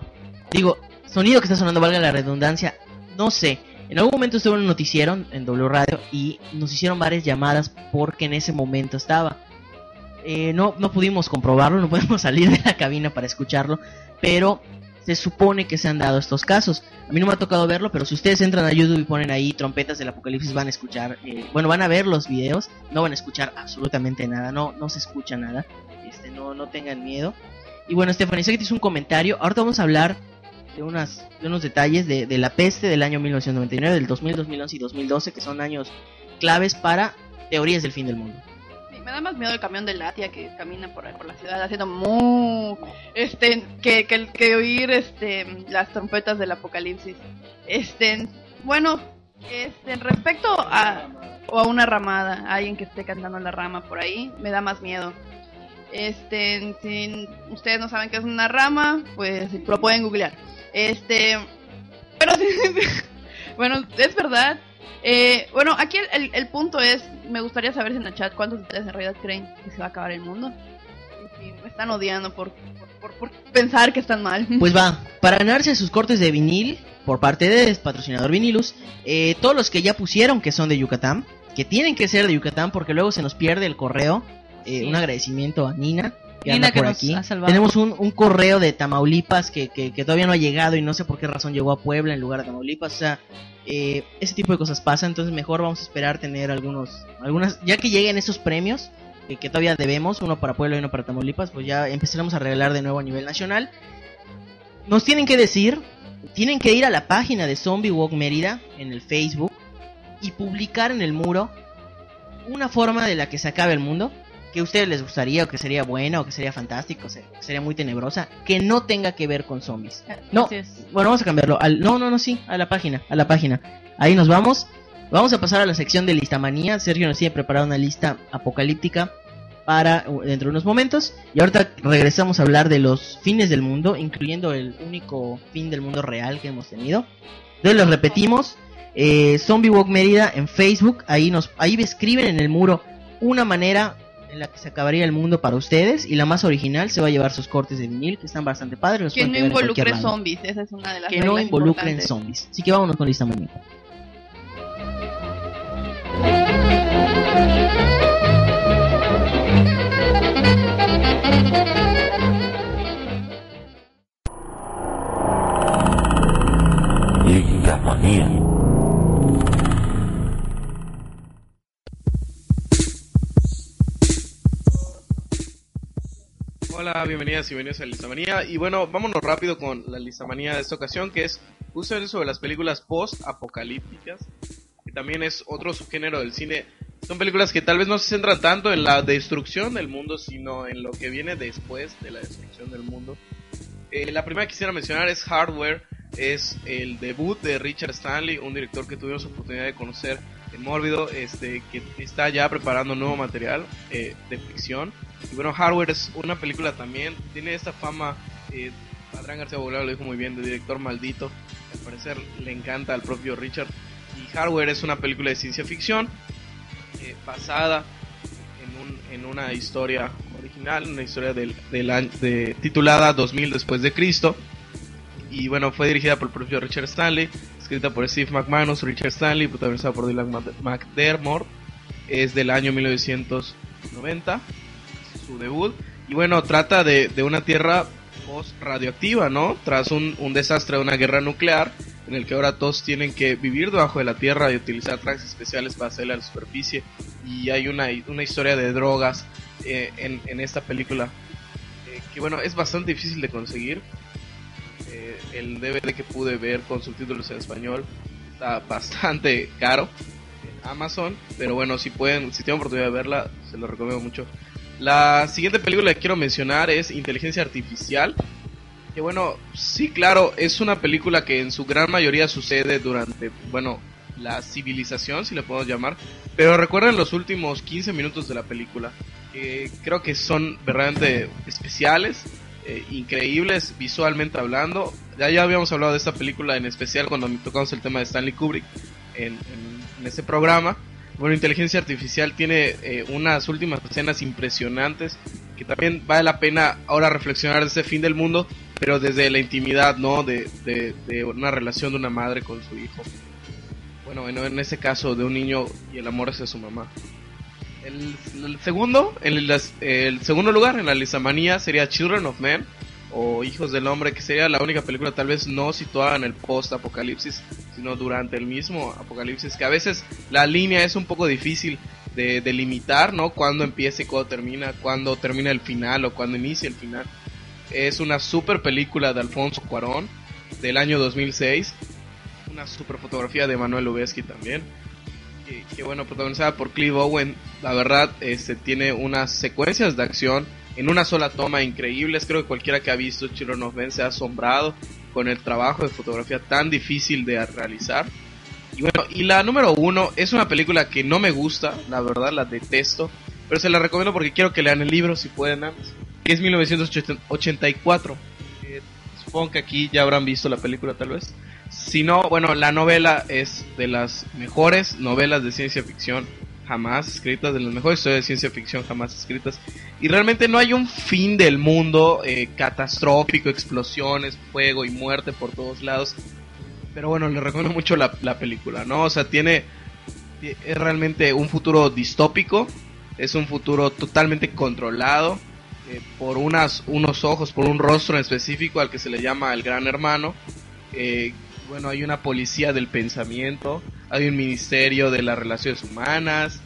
digo, sonido que está sonando, valga la redundancia, no sé. En algún momento estuve en un noticiero en W Radio y nos hicieron varias llamadas porque en ese momento estaba. Eh, no, no pudimos comprobarlo, no *laughs* podemos salir de la cabina para escucharlo, pero se supone que se han dado estos casos. A mí no me ha tocado verlo, pero si ustedes entran a YouTube y ponen ahí trompetas del apocalipsis, van a escuchar, eh, bueno, van a ver los videos, no van a escuchar absolutamente nada, no, no se escucha nada, este, no, no tengan miedo. Y bueno, Stephanie, sé que te hizo un comentario, ahorita vamos a hablar de, unas, de unos detalles de, de la peste del año 1999, del 2000, 2011 y 2012, que son años claves para teorías del fin del mundo. Me da más miedo el camión de Latia que camina por por la ciudad haciendo mu este que, que, oír este las trompetas del apocalipsis. Este, bueno, este respecto a o a una ramada, alguien que esté cantando la rama por ahí, me da más miedo. Este, si ustedes no saben qué es una rama, pues lo pueden googlear. Este, pero *laughs* sí, bueno, es verdad. Eh, bueno, aquí el, el- el punto es, me gustaría saber si en el chat cuántos de ustedes en realidad creen que se va a acabar el mundo. Y me están odiando por, por, por- por pensar que están mal. *laughs* Pues va, para ganarse sus cortes de vinil por parte de patrocinador Vinilus, eh, todos los que ya pusieron que son de Yucatán, que tienen que ser de Yucatán porque luego se nos pierde el correo, eh, Sí. un agradecimiento a Nina. Que Nina anda que por nos aquí. ha salvado. Tenemos un, un correo de Tamaulipas que, que, que todavía no ha llegado y no sé por qué razón llegó a Puebla en lugar de Tamaulipas. O sea, eh, ese tipo de cosas pasa, entonces mejor vamos a esperar tener algunos, algunas, ya que lleguen esos premios que, que todavía debemos, uno para Puebla y uno para Tamaulipas, pues ya empezaremos a regalar de nuevo a nivel nacional. Nos tienen que decir, tienen que ir a la página de Zombie Walk Mérida en el Facebook y publicar en el muro una forma de la que se acabe el mundo que a ustedes les gustaría o que sería buena o que sería fantástico, o sea, que sería muy tenebrosa, que no tenga que ver con zombies. No, Así es. bueno, vamos a cambiarlo. Al, no, no, no, sí, a la página, a la página. Ahí nos vamos. Vamos a pasar a la sección de listamanía. Sergio nos tiene preparado una lista apocalíptica para uh, dentro de unos momentos. Y ahorita regresamos a hablar de los fines del mundo, incluyendo el único fin del mundo real que hemos tenido. Entonces los repetimos. Eh, Zombie Walk Mérida en Facebook. Ahí nos, ahí escriben en el muro una manera en la que se acabaría el mundo para ustedes. Y la más original se va a llevar sus cortes de vinil, que están bastante padres. los Que no involucre zombies, esa es una de las que no involucren zombies. Así que vámonos con lista manía. Hola, bienvenidas y bienvenidos a Listamanía. Y bueno, vámonos rápido con la Listamanía de esta ocasión, que es justamente sobre las películas post-apocalípticas, que también es otro subgénero del cine. Son películas que tal vez no se centran tanto en la destrucción del mundo, sino en lo que viene después de la destrucción del mundo. Eh, la primera que quisiera mencionar es Hardware, es el debut de Richard Stanley, un director que tuvimos oportunidad de conocer en Mórbido, este, que está ya preparando nuevo material eh, de ficción. Y bueno, Hardware es una película también, tiene esta fama, eh, Adrián García Bogleado lo dijo muy bien, de director maldito, al parecer le encanta al propio Richard. Y Hardware es una película de ciencia ficción eh, basada en, un, en una historia original, una historia del, del de, titulada 2000 después de Cristo. Y bueno, fue dirigida por el propio Richard Stanley, escrita por Steve McManus, Richard Stanley, protagonizada por Dylan Mc- McDermott. Es del año 1990, su debut. Y bueno, trata de, de una tierra post-radioactiva, ¿no? Tras un, un desastre de una guerra nuclear, en el que ahora todos tienen que vivir debajo de la tierra y utilizar trajes especiales para a la superficie. Y hay una, una historia de drogas eh, en, en esta película eh, que, bueno, es bastante difícil de conseguir. Eh, el DVD que pude ver con subtítulos en español está bastante caro en Amazon, pero bueno, si pueden, si tienen oportunidad de verla, se lo recomiendo mucho. La siguiente película que quiero mencionar es Inteligencia Artificial. Que bueno, sí, claro, es una película que en su gran mayoría sucede durante, bueno, la civilización, si le podemos llamar. Pero recuerden los últimos 15 minutos de la película, que creo que son verdaderamente especiales, eh, increíbles visualmente hablando. Ya, ya habíamos hablado de esta película en especial cuando tocamos el tema de Stanley Kubrick en, en, en ese programa. Bueno, Inteligencia Artificial tiene eh, unas últimas escenas impresionantes que también vale la pena ahora reflexionar de ese fin del mundo, pero desde la intimidad, ¿no? De, de, una relación de una madre con su hijo. Bueno, en, en ese caso de un niño y el amor hacia su mamá. El, segundo, el, el, segundo lugar en la listamanía sería Children of Men o Hijos del Hombre, que sería la única película tal vez no situada en el post-apocalipsis, sino durante el mismo apocalipsis, que a veces la línea es un poco difícil de delimitar, ¿no? Cuándo empieza y cuándo termina, cuándo termina el final o cuándo inicia el final. Es una super película de Alfonso Cuarón del año 2006, una super fotografía de Manuel Lubezki también. Que, que bueno, protagonizada por Clive Owen, la verdad, este tiene unas secuencias de acción en una sola toma increíbles. Creo que cualquiera que ha visto Children of Men se ha asombrado con el trabajo de fotografía tan difícil de realizar. Y bueno, y la número uno es una película que no me gusta, la verdad, la detesto, pero se la recomiendo porque quiero que lean el libro si pueden antes, que es 1984. Eh, supongo que aquí ya habrán visto la película tal vez. Si no, bueno, la novela es de las mejores novelas de ciencia ficción jamás escritas, de las mejores historias de ciencia ficción jamás escritas. Y realmente no hay un fin del mundo eh, catastrófico, explosiones, fuego y muerte por todos lados. Pero bueno, les recomiendo mucho la, la película, ¿no? O sea, tiene... Es realmente un futuro distópico, es un futuro totalmente controlado eh, por unas, unos ojos, por un rostro en específico al que se le llama el gran hermano. Eh, bueno, hay una policía del pensamiento, hay un ministerio de las relaciones humanas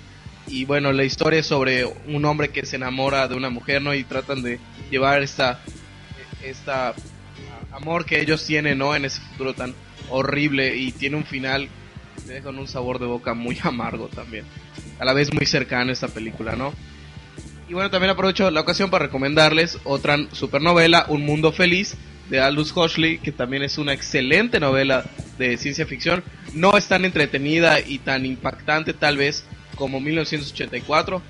y bueno, la historia es sobre un hombre que se enamora de una mujer, ¿no? Y tratan de llevar esta esta amor que ellos tienen, ¿no? En ese futuro tan horrible y tiene un final que deja un sabor de boca muy *laughs* amargo también. A la vez muy cercano esta película, ¿no? Y bueno, también aprovecho la ocasión para recomendarles otra supernovela, Un Mundo Feliz, de Aldous Huxley, que también es una excelente novela de ciencia ficción. No es tan entretenida y tan impactante tal vez como 1984,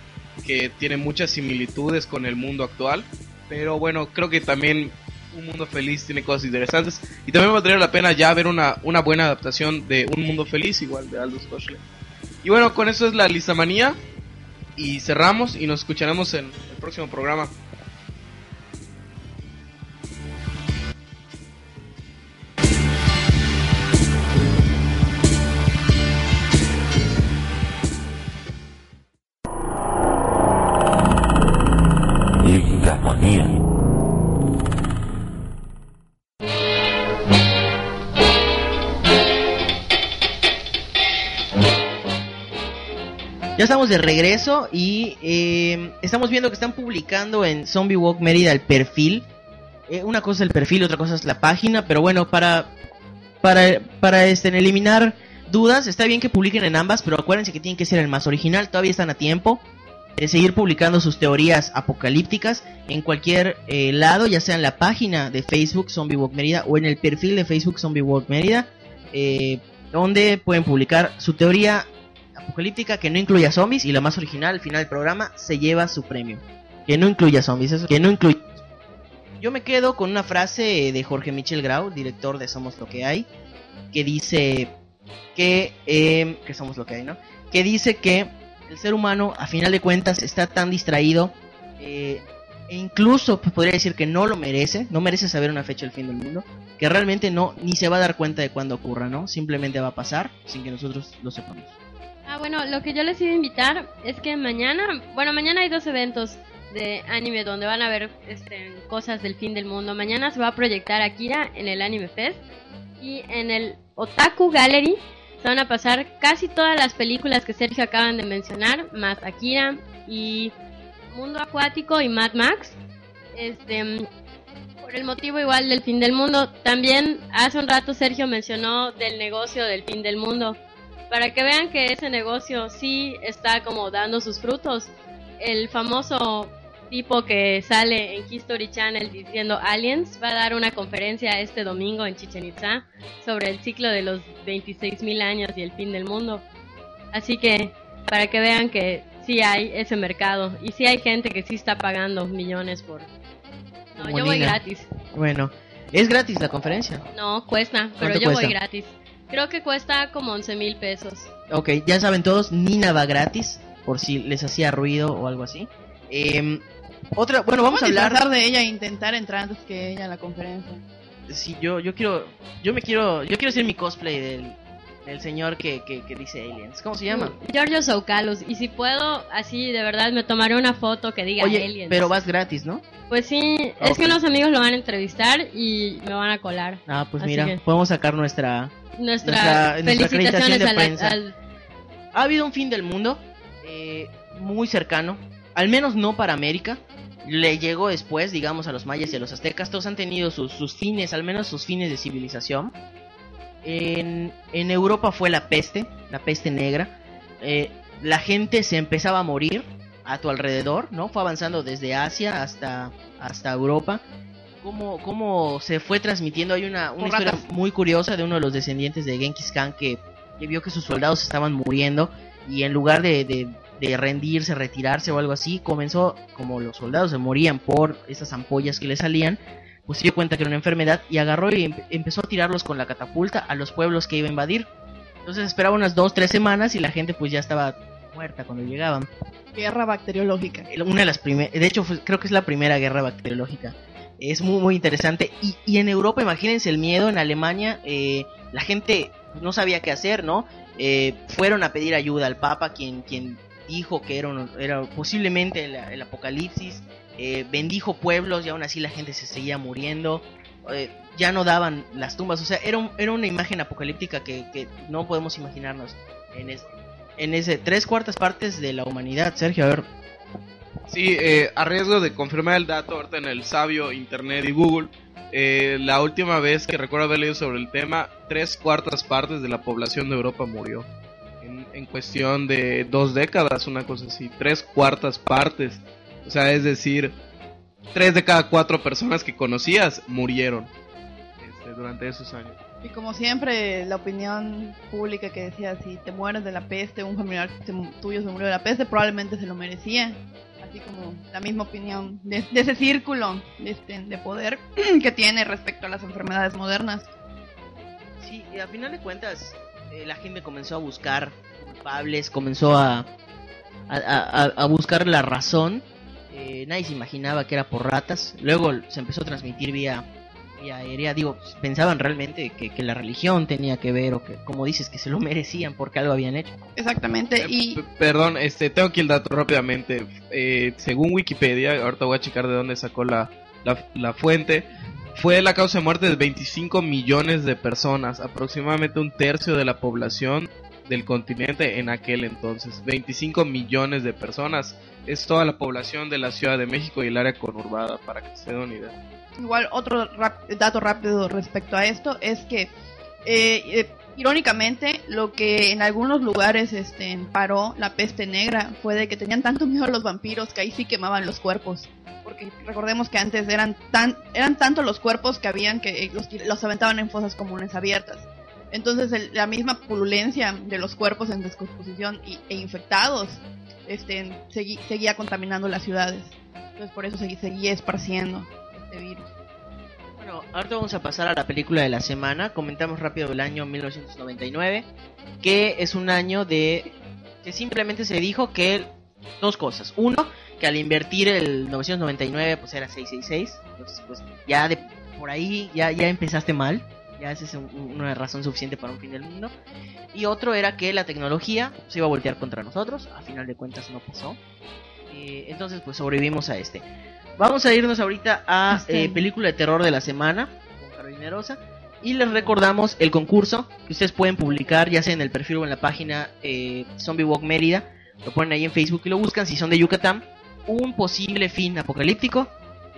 que tiene muchas similitudes con el mundo actual. Pero bueno, creo que también Un Mundo Feliz tiene cosas interesantes. Y también valdría la pena ya ver una, una buena adaptación de Un Mundo Feliz, igual de Aldous Huxley. Y bueno, con eso es la lista manía. Y cerramos y nos escucharemos en el próximo programa. Estamos de regreso y eh, estamos viendo que están publicando en Zombie Walk Mérida el perfil. Eh, una cosa es el perfil, otra cosa es la página, pero bueno, para para para este eliminar dudas, está bien que publiquen en ambas, pero acuérdense que tienen que ser el más original, todavía están a tiempo de seguir publicando sus teorías apocalípticas en cualquier eh, lado, ya sea en la página de Facebook Zombie Walk Mérida o en el perfil de Facebook Zombie Walk Mérida, eh, donde pueden publicar su teoría apocalíptica que no incluya zombies y la más original al final del programa se lleva su premio. Que no incluya zombies, eso que no incluye. Yo me quedo con una frase de Jorge Michel Grau, director de Somos lo que hay, que dice que eh, que somos lo que hay, ¿no? Que dice que el ser humano, a final de cuentas, está tan distraído eh, e incluso podría decir que no lo merece, no merece saber una fecha del fin del mundo, que realmente no ni se va a dar cuenta de cuándo ocurra, ¿no? Simplemente va a pasar sin que nosotros lo sepamos. Ah, bueno, lo que yo les iba a invitar es que mañana, bueno, mañana hay dos eventos de anime donde van a ver este, cosas del fin del mundo. Mañana se va a proyectar Akira en el Anime Fest y en el Otaku Gallery se van a pasar casi todas las películas que Sergio acaban de mencionar, más Akira y Mundo Acuático y Mad Max. Este, Por el motivo igual del fin del mundo. También hace un rato Sergio mencionó del negocio del fin del mundo. Para que vean que ese negocio sí está como dando sus frutos. El famoso tipo que sale en History Channel diciendo Aliens va a dar una conferencia este domingo en Chichen Itza sobre el ciclo de los 26.000 años y el fin del mundo. Así que para que vean que sí hay ese mercado y sí hay gente que sí está pagando millones por... No, yo voy gratis. Bueno, ¿es gratis la conferencia? No, cuesta, pero ¿Cuánto yo voy gratis. Creo que cuesta como 11 mil pesos. Ok, ya saben todos, Nina va gratis, por si les hacía ruido o algo así. Em, otra, bueno, vamos a hablar... de ella e intentar entrar antes que ella a la conferencia. Sí, yo, yo quiero, yo me quiero, yo quiero hacer mi cosplay del, del señor que, que, que dice aliens. ¿Cómo se llama? Giorgio Soukalos. Y si puedo, así de verdad me tomaré una foto que diga Oye, aliens. pero vas gratis, ¿no? Pues sí, Ok. es que unos amigos lo van a entrevistar y me van a colar. Ah, pues Así mira, que podemos sacar nuestra... nuestra, felicitaciones de la- al- Ha habido un fin del mundo eh, muy cercano, al menos no para América. Le llegó después, digamos, a los mayas y a los aztecas. Todos han tenido sus, sus fines, al menos sus fines de civilización. En, en Europa fue la peste, la peste negra. Eh, la gente se empezaba a morir a tu alrededor, ¿no? Fue avanzando desde Asia hasta, hasta Europa. ¿Cómo, cómo se fue transmitiendo? Hay una, una historia ratas. muy curiosa de uno de los descendientes de Genghis Khan que, que vio que sus soldados estaban muriendo y en lugar de, de- de rendirse, retirarse o algo así, comenzó, como los soldados se morían por esas ampollas que le salían, pues se dio cuenta que era una enfermedad y agarró y empe- empezó a tirarlos con la catapulta a los pueblos que iba a invadir. Entonces esperaba unas dos, tres semanas y la gente pues ya estaba muerta cuando llegaban. Guerra bacteriológica. Una de las primeras, de hecho fue- creo que es la primera guerra bacteriológica. Es muy muy interesante. Y, y en Europa, imagínense el miedo, en Alemania eh, la gente no sabía qué hacer, ¿no? Eh, fueron a pedir ayuda al Papa, quien, quien dijo que era, un- era posiblemente el, el apocalipsis. Eh, bendijo pueblos y aún así la gente se seguía muriendo. eh, ya no daban las tumbas. O sea, era, un- era una imagen apocalíptica que, que no podemos imaginarnos en, es- en ese tres cuartas partes de la humanidad. Sergio, a ver, Sí, eh, a riesgo de confirmar el dato ahorita en el sabio Internet y Google, eh, la última vez que recuerdo haber leído sobre el tema, tres cuartas partes de la población de Europa murió. En, en cuestión de dos décadas, una cosa así, tres cuartas partes. O sea, es decir, tres de cada cuatro personas que conocías murieron este, durante esos años. Y como siempre, la opinión pública que decía, si te mueres de la peste, un familiar tuyo se murió de la peste, probablemente se lo merecía. Así como la misma opinión de, de ese círculo de, este, de poder *clears throat* que tiene respecto a las enfermedades modernas. Sí, y a final de cuentas, eh, la gente comenzó a buscar culpables, comenzó a, a, a- a buscar la razón. Eh, nadie se imaginaba que era por ratas. Luego se empezó a transmitir vía, vía aérea. Digo, pensaban realmente que, que la religión tenía que ver, o que, como dices, que se lo merecían porque algo habían hecho. Exactamente, y P- Perdón, este, tengo aquí el dato rápidamente. Eh, según Wikipedia, ahorita voy a checar de dónde sacó la, la, la fuente. Fue la causa de muerte de 25 millones de personas, aproximadamente un tercio de la población del continente en aquel entonces. 25 millones de personas. Es toda la población de la Ciudad de México y el área conurbada, para que se den una idea. Igual otro rap- dato rápido respecto a esto es que eh, eh, irónicamente lo que en algunos lugares este paró la peste negra fue de que tenían tanto miedo a los vampiros que ahí sí quemaban los cuerpos porque recordemos que antes eran tan eran tanto los cuerpos que habían que eh, los, los aventaban en fosas comunes abiertas entonces el- la misma pululencia de los cuerpos en descomposición y- e infectados este segui- seguía contaminando las ciudades entonces por eso seguía esparciendo este virus Bueno, ahorita vamos a pasar a la película de la semana. Comentamos rápido el año 1999, que es un año de que simplemente se dijo que dos cosas. Uno, que al invertir el 999 pues era 666, entonces pues ya de por ahí ya ya empezaste mal. Ya esa es un- una razón suficiente para un fin del mundo. Y otro era que la tecnología se iba a voltear contra nosotros. A final de cuentas no pasó. Eh, entonces pues sobrevivimos a este. Vamos a irnos ahorita a Este. eh, película de terror de la semana con Carolina Rosa. Y les recordamos el concurso que ustedes pueden publicar ya sea en el perfil o en la página eh, Zombie Walk Mérida. Lo ponen ahí en Facebook y lo buscan si son de Yucatán. Un posible fin apocalíptico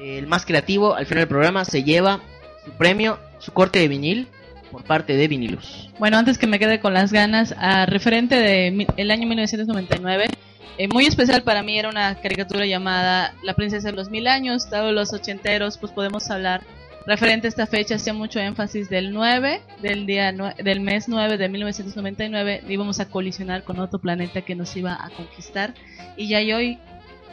el más creativo al final del programa se lleva su premio, su corte de vinil por parte de Vinilus. Bueno, antes que me quede con las ganas, a referente de mi- el año 1999, eh, muy especial para mí era una caricatura llamada La princesa de los mil años, dado los ochenteros, pues podemos hablar referente a esta fecha, hacía mucho énfasis del 9, del día del mes 9 de 1999, íbamos a colisionar con otro planeta que nos iba a conquistar y ya hoy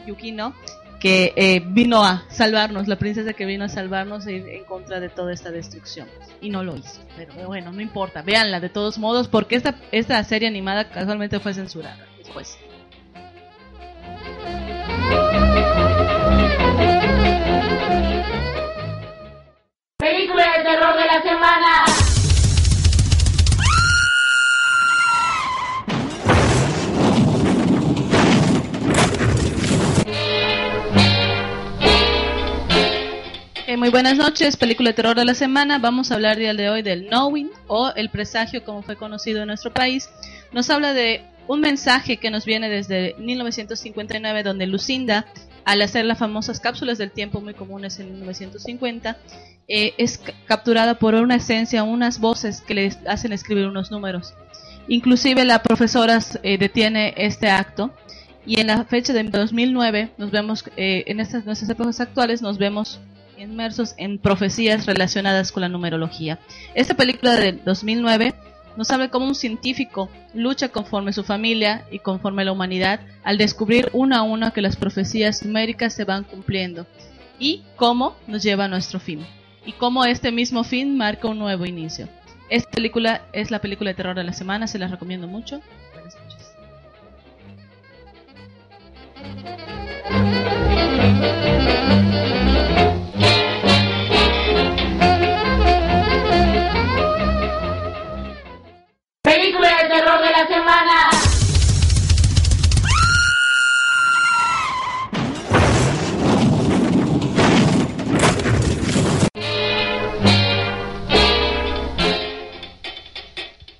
Yukino que eh, vino a salvarnos, la princesa que vino a salvarnos e ir en contra de toda esta destrucción. Y no lo hizo. Pero bueno, no importa, véanla de todos modos, porque esta, esta serie animada casualmente fue censurada después. Película de terror de la semana. Muy buenas noches, película de terror de la semana. Vamos a hablar día de hoy del Knowing o el presagio como fue conocido en nuestro país. Nos habla de un mensaje que nos viene desde 1959 donde Lucinda, al hacer las famosas cápsulas del tiempo muy comunes en 1950, eh, es ca- capturada por una esencia, unas voces que le hacen escribir unos números. Inclusive la profesora eh, detiene este acto y en la fecha de 2009 nos vemos eh, en estas nuestras épocas actuales nos vemos inmersos en profecías relacionadas con la numerología. Esta película de 2009 nos habla cómo un científico lucha conforme su familia y conforme la humanidad al descubrir uno a uno que las profecías numéricas se van cumpliendo y cómo nos lleva a nuestro fin y cómo este mismo fin marca un nuevo inicio. Esta película es la película de terror de la semana, se las recomiendo mucho. Buenas noches.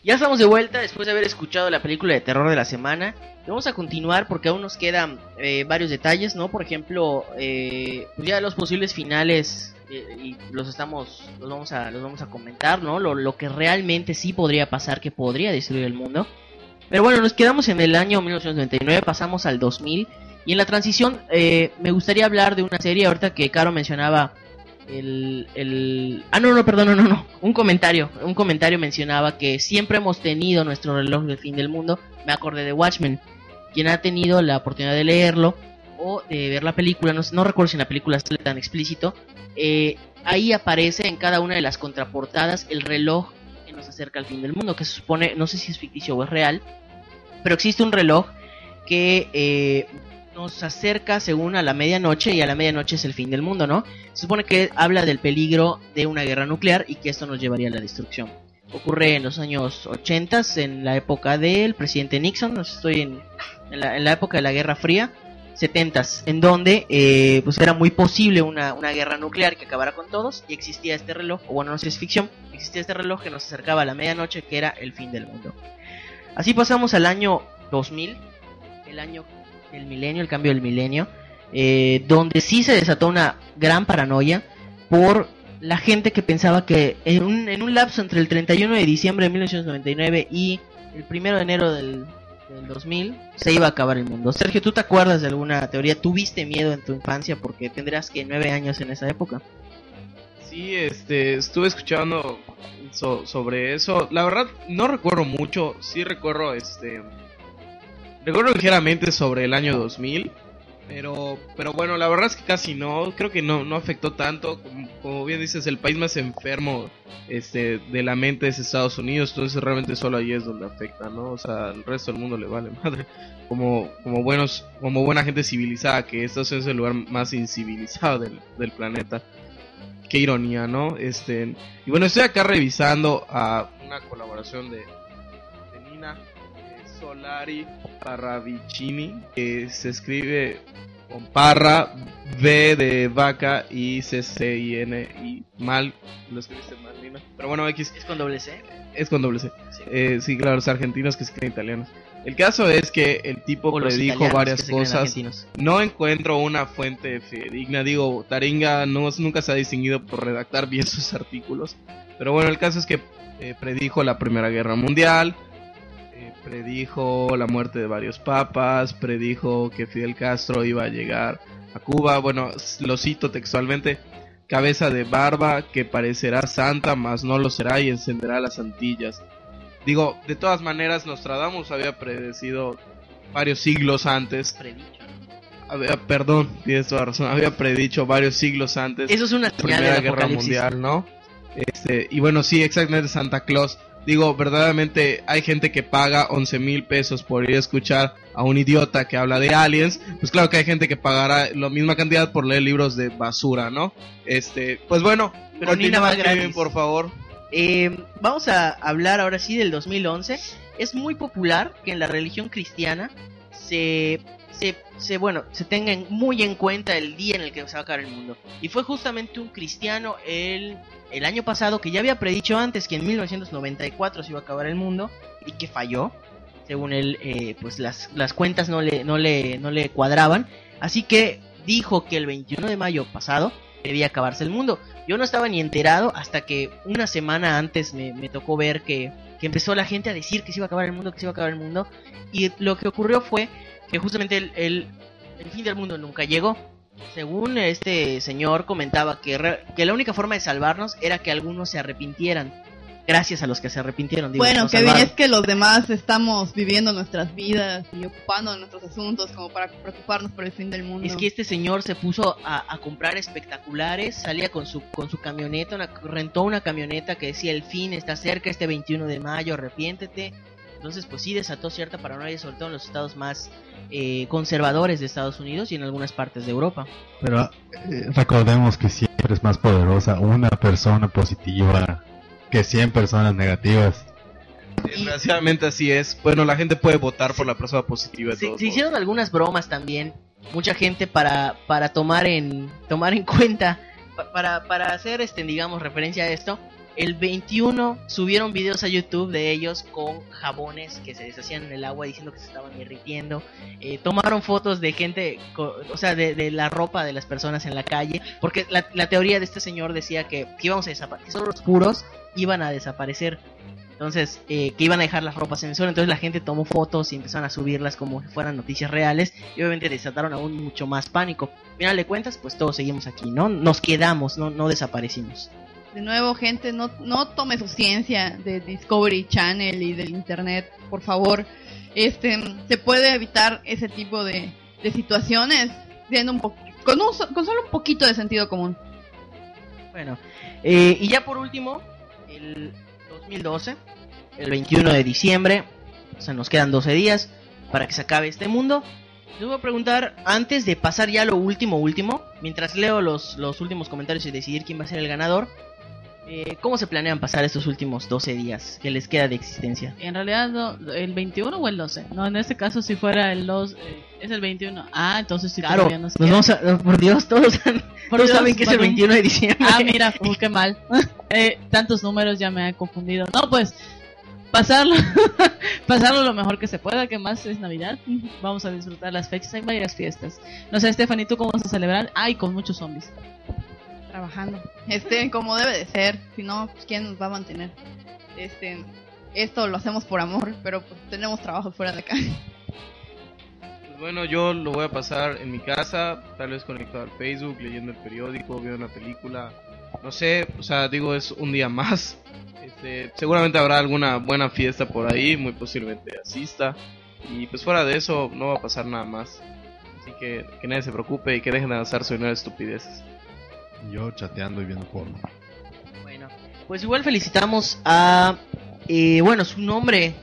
Ya estamos de vuelta después de haber escuchado la película de terror de la semana. Vamos a continuar porque aún nos quedan eh, varios detalles, ¿no? Por ejemplo, eh, pues ya los posibles finales eh, y los estamos, los vamos a, los vamos a comentar, ¿no? Lo, lo que realmente sí podría pasar, que podría destruir el mundo. Pero bueno, nos quedamos en el año 1999, pasamos al 2000 y en la transición eh, me gustaría hablar de una serie ahorita que Caro mencionaba el, el... Ah, no, no, perdón, no, no, no. Un comentario. Un comentario mencionaba que siempre hemos tenido nuestro reloj del fin del mundo. Me acordé de Watchmen. Quien ha tenido la oportunidad de leerlo o de ver la película, no, no recuerdo si en la película sale tan explícito. eh, ahí aparece en cada una de las contraportadas el reloj que nos acerca al fin del mundo. Que se supone, no sé si es ficticio o es real. Pero existe un reloj que eh, nos acerca según a la medianoche y a la medianoche es el fin del mundo, ¿no? Se supone que habla del peligro de una guerra nuclear y que esto nos llevaría a la destrucción. Ocurre en los años 80, en la época del presidente Nixon, estoy en, en la, en la época de la Guerra Fría, 70 en donde eh, pues era muy posible una, una guerra nuclear que acabara con todos y existía este reloj, o bueno, no sé si es ficción, existía este reloj que nos acercaba a la medianoche que era el fin del mundo. Así pasamos al año 2000, el año del milenio, el cambio del milenio, eh, donde sí se desató una gran paranoia por la gente que pensaba que en un, en un lapso entre el 31 de diciembre de 1999 y el 1 de enero del, del 2000 se iba a acabar el mundo. Sergio, ¿tú te acuerdas de alguna teoría? ¿Tuviste miedo en tu infancia porque tendrás que nueve años en esa época? Sí, este, estuve escuchando so- sobre eso. La verdad, no recuerdo mucho. Sí recuerdo, este, recuerdo ligeramente sobre el año 2000. Pero, pero bueno, la verdad es que casi no. Creo que no, no afectó tanto. Como, bien dices, el país más enfermo, este, de la mente es Estados Unidos. Entonces realmente solo ahí es donde afecta, ¿no? O sea, al resto del mundo le vale madre. Como, como buenos, como buena gente civilizada, que Estados es el lugar más incivilizado del, del planeta qué ironía, ¿no? Este, y bueno, estoy acá revisando a una colaboración de, Solari Parravicini, que se escribe con Parra, B de vaca y C C I N y mal, lo escribiste mal, Nina. Pero bueno, X ¿Es con doble C? es con doble C. Sí. Eh, sí, claro, los argentinos que escriben italianos. El caso es que el tipo O predijo varias se creen cosas. No encuentro una fuente fidedigna. Digo, Taringa no, nunca se ha distinguido por redactar bien *laughs* sus artículos. Pero bueno, el caso es que eh, predijo la Primera Guerra Mundial. Predijo la muerte de varios papas. Predijo que Fidel Castro iba a llegar a Cuba. Bueno, lo cito textualmente. Cabeza de barba que parecerá santa, mas no lo será y encenderá las antillas. Digo, de todas maneras, Nostradamus había predecido varios siglos antes. Había, perdón, tienes toda razón. Había predicho varios siglos antes. Eso es una la señal Primera del Guerra. Mundial, ¿no? Este, y bueno, sí, exactamente Santa Claus. Digo, verdaderamente hay gente que paga 11 mil pesos por ir a escuchar a un idiota que habla de aliens. Pues claro que hay gente que pagará la misma cantidad por leer libros de basura, ¿no? Este, pues bueno, Pero ni nada más gratis. por favor. Eh, vamos a hablar ahora sí del 2011. Es muy popular que en la religión cristiana se, se, se, bueno, se tenga en- muy en cuenta el día en el que se va a acabar el mundo. Y fue justamente un cristiano el, el año pasado que ya había predicho antes que en 1994 se iba a acabar el mundo y que falló. Según él, eh, pues las, las cuentas no le, no, le, no le cuadraban. Así que dijo que el 21 de mayo pasado debía acabarse el mundo. Yo no estaba ni enterado hasta que una semana antes me, me tocó ver que, que empezó la gente a decir que se iba a acabar el mundo, que se iba a acabar el mundo. Y lo que ocurrió fue que justamente el, el, el fin del mundo nunca llegó. Según este señor comentaba que, re- que la única forma de salvarnos era que algunos se arrepintieran. Gracias a los que se arrepintieron. digo, Bueno, que bien es que los demás estamos viviendo nuestras vidas y ocupando nuestros asuntos como para preocuparnos por el fin del mundo. Es que este señor se puso a, a comprar espectaculares, salía con su con su camioneta, una- rentó una camioneta que decía el fin está cerca, este 21 de mayo, arrepiéntete. Entonces, pues sí desató cierta paranoia, sobre todo en los estados más eh, conservadores de Estados Unidos y en algunas partes de Europa. Pero eh, recordemos que siempre es más poderosa una persona positiva que 100 personas negativas. Desgraciadamente así es. Bueno, la gente puede votar por la persona positiva. de Se, todos se modos. hicieron algunas bromas también, mucha gente para para tomar en tomar en cuenta pa- para para hacer este digamos referencia a esto. El 21 subieron videos a YouTube de ellos con jabones que se deshacían en el agua diciendo que se estaban derritiendo. Eh, tomaron fotos de gente, o sea, de, la ropa de las personas en la calle. Porque la, la teoría de este señor decía que, íbamos a desaparecer, solo los puros iban a desaparecer. Entonces, eh, que iban a dejar las ropas en el suelo. Entonces la gente tomó fotos y empezaron a subirlas como si fueran noticias reales. Y obviamente desataron aún mucho más pánico. Al final de cuentas, pues todos seguimos aquí, ¿no? Nos quedamos, no, no desaparecimos. De nuevo, gente, no, no tome su ciencia de Discovery Channel y del Internet, por favor. Este, se puede evitar ese tipo de, de situaciones siendo un con, un con solo un poquito de sentido común. Bueno, eh, y ya por último, el 2012, el 21 de diciembre, o sea, nos quedan 12 días para que se acabe este mundo. Les voy a preguntar, antes de pasar ya lo último, último, mientras leo los, los últimos comentarios y decidir quién va a ser el ganador, eh, ¿cómo se planean pasar estos últimos 12 días que les queda de existencia? En realidad, no, ¿el 21 o el 12? No, en este caso, si fuera el 2, eh, es el 21. Ah, entonces sí Claro, todavía nos nos queda. vamos a, por Dios, todos, *laughs* Por todos Dios, saben que es el Badum. 21 de diciembre. Ah, mira, uh, qué mal. *laughs* Eh, tantos números ya me he confundido. No, pues, pasarlo, *laughs* pasarlo lo mejor que se pueda, que más es Navidad. Vamos a disfrutar las fechas, hay varias fiestas. No sé, Stephanie, ¿tú cómo vas a celebrar? Ay, con muchos zombies. Trabajando. Este, como debe de ser. Si no, pues, ¿quién nos va a mantener? Este, esto lo hacemos por amor, pero pues tenemos trabajo fuera de acá. Pues bueno, yo lo voy a pasar en mi casa, tal vez conectado al Facebook, leyendo el periódico, viendo una película. No sé, o sea, digo, es un día más. Este, seguramente habrá alguna buena fiesta por ahí, muy posiblemente asista. Y pues fuera de eso, no va a pasar nada más. Así que que nadie se preocupe y que dejen de dinero en estupideces. Yo chateando y viendo porno. Bueno, pues igual felicitamos a, eh, bueno, su nombre,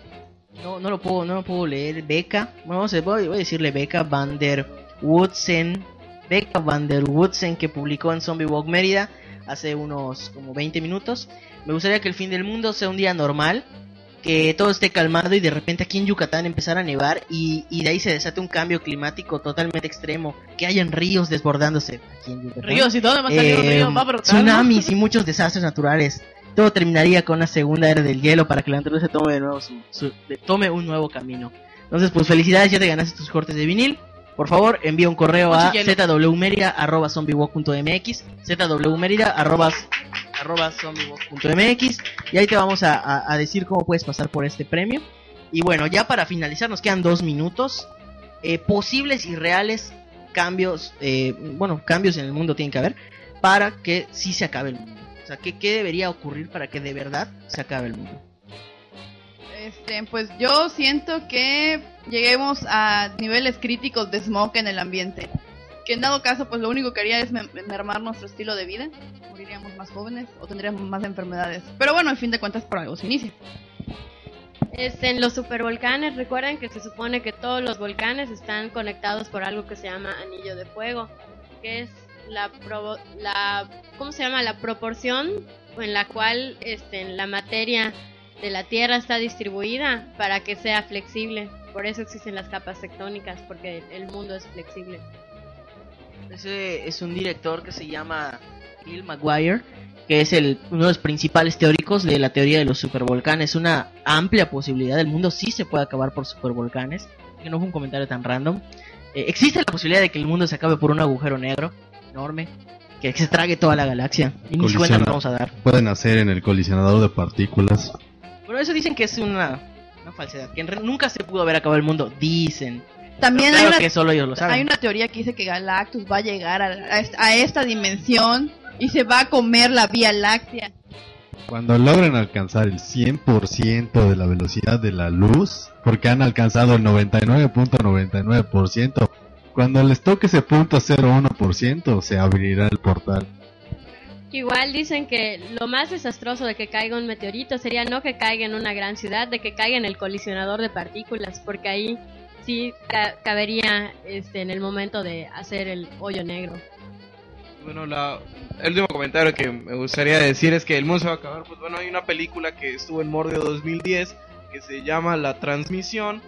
no, no lo puedo, no lo puedo leer, Beca, bueno, voy a decirle Beca Van der Woodsen, Beca Van der Woodsen que publicó en Zombie Walk Mérida hace unos como 20 minutos. Me gustaría que el fin del mundo sea un día normal, que todo esté calmado y de repente aquí en Yucatán empezar a nevar y, y de ahí se desate un cambio climático totalmente extremo, que hayan ríos desbordándose aquí en Yucatán. Ríos, ¿y salir un Eh? Va Tsunamis y muchos desastres naturales. Todo terminaría con una segunda era del hielo para que la naturaleza tome de nuevo su, su- de- tome un nuevo camino. Entonces, pues felicidades, ya te ganaste tus cortes de vinil. Por favor, envía un correo a zwmerida.zombiewalk.mx zwmerida.zombiewalk.mx y ahí te vamos a decir cómo puedes pasar por este premio. Y bueno, ya para finalizar, nos quedan dos minutos. Eh, posibles y reales cambios, eh, bueno, cambios en el mundo tienen que haber para que sí se acabe el mundo. O sea, ¿qué, qué debería ocurrir para que de verdad se acabe el mundo? Este, pues yo siento que lleguemos a niveles críticos de smog en el ambiente. Que en dado caso, pues lo único que haría es me- mermar nuestro estilo de vida. Moriríamos más jóvenes o tendríamos más enfermedades. Pero bueno, al fin de cuentas, por algo se inicia. Este, en los supervolcanes, recuerden que se supone que todos los volcanes están conectados por algo que se llama anillo de fuego, que es la, provo- la ¿cómo se llama? La proporción en la cual este, la materia de la Tierra está distribuida para que sea flexible. Por eso existen las capas tectónicas, porque el mundo es flexible. Ese es un director que se llama Bill Maguire, que es el, uno de los principales teóricos de la teoría de los supervolcanes. Una amplia posibilidad, el mundo sí se puede acabar por supervolcanes, que no fue un comentario tan random. Eh, existe la posibilidad de que el mundo se acabe por un agujero negro enorme, que se trague toda la galaxia. Y ni cuenta nos vamos a dar. Pueden hacer en el colisionador de partículas. Pero eso dicen que es una, una falsedad, que en re- nunca se pudo haber acabado el mundo, dicen. También Pero hay claro una, que solo ellos lo saben. hay una teoría que dice que Galactus va a llegar a, a a esta dimensión y se va a comer la Vía Láctea. Cuando logren alcanzar el 100% de la velocidad de la luz, porque han alcanzado el 99.99%, cuando les toque ese punto 0.1%, se abrirá el portal. Igual dicen que lo más desastroso de que caiga un meteorito sería no que caiga en una gran ciudad, de que caiga en el colisionador de partículas, porque ahí sí ca- cabería este, en el momento de hacer el hoyo negro. Bueno, la, el último comentario que me gustaría decir es que el mundo se va a acabar. Pues bueno, hay una película que estuvo en Mordio 2010 que se llama La Transmisión,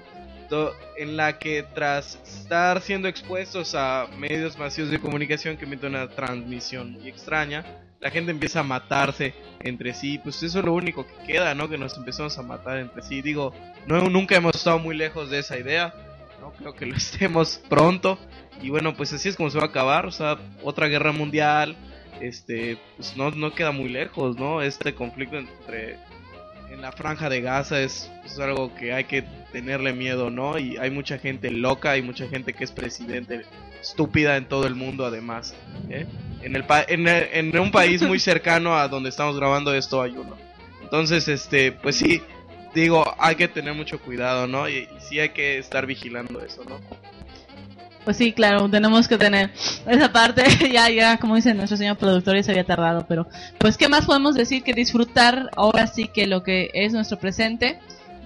do- en la que tras estar siendo expuestos a medios masivos de comunicación que emiten una transmisión muy extraña, la gente empieza a matarse entre sí. Pues eso es lo único que queda, ¿no? Que nos empezamos a matar entre sí. Digo, no, nunca hemos estado muy lejos de esa idea. No creo que lo *laughs* estemos pronto. Y bueno, pues así es como se va a acabar, o sea, otra guerra mundial, este, pues no, no queda muy lejos, ¿no? Este conflicto entre en la franja de Gaza es, es algo que hay que tenerle miedo, ¿no? Y hay mucha gente loca, hay mucha gente que es presidente estúpida en todo el mundo además, ¿eh? En, el pa- en, el- en un país muy *laughs* cercano a donde estamos grabando esto hay uno. Entonces, este, pues sí, digo, hay que tener mucho cuidado, ¿no? Y, y sí hay que estar vigilando eso, ¿no? Pues sí, claro, tenemos que tener esa parte, *laughs* ya, ya, como dice nuestro señor productor, ya se había tardado, pero pues qué más podemos decir que disfrutar ahora sí que lo que es nuestro presente.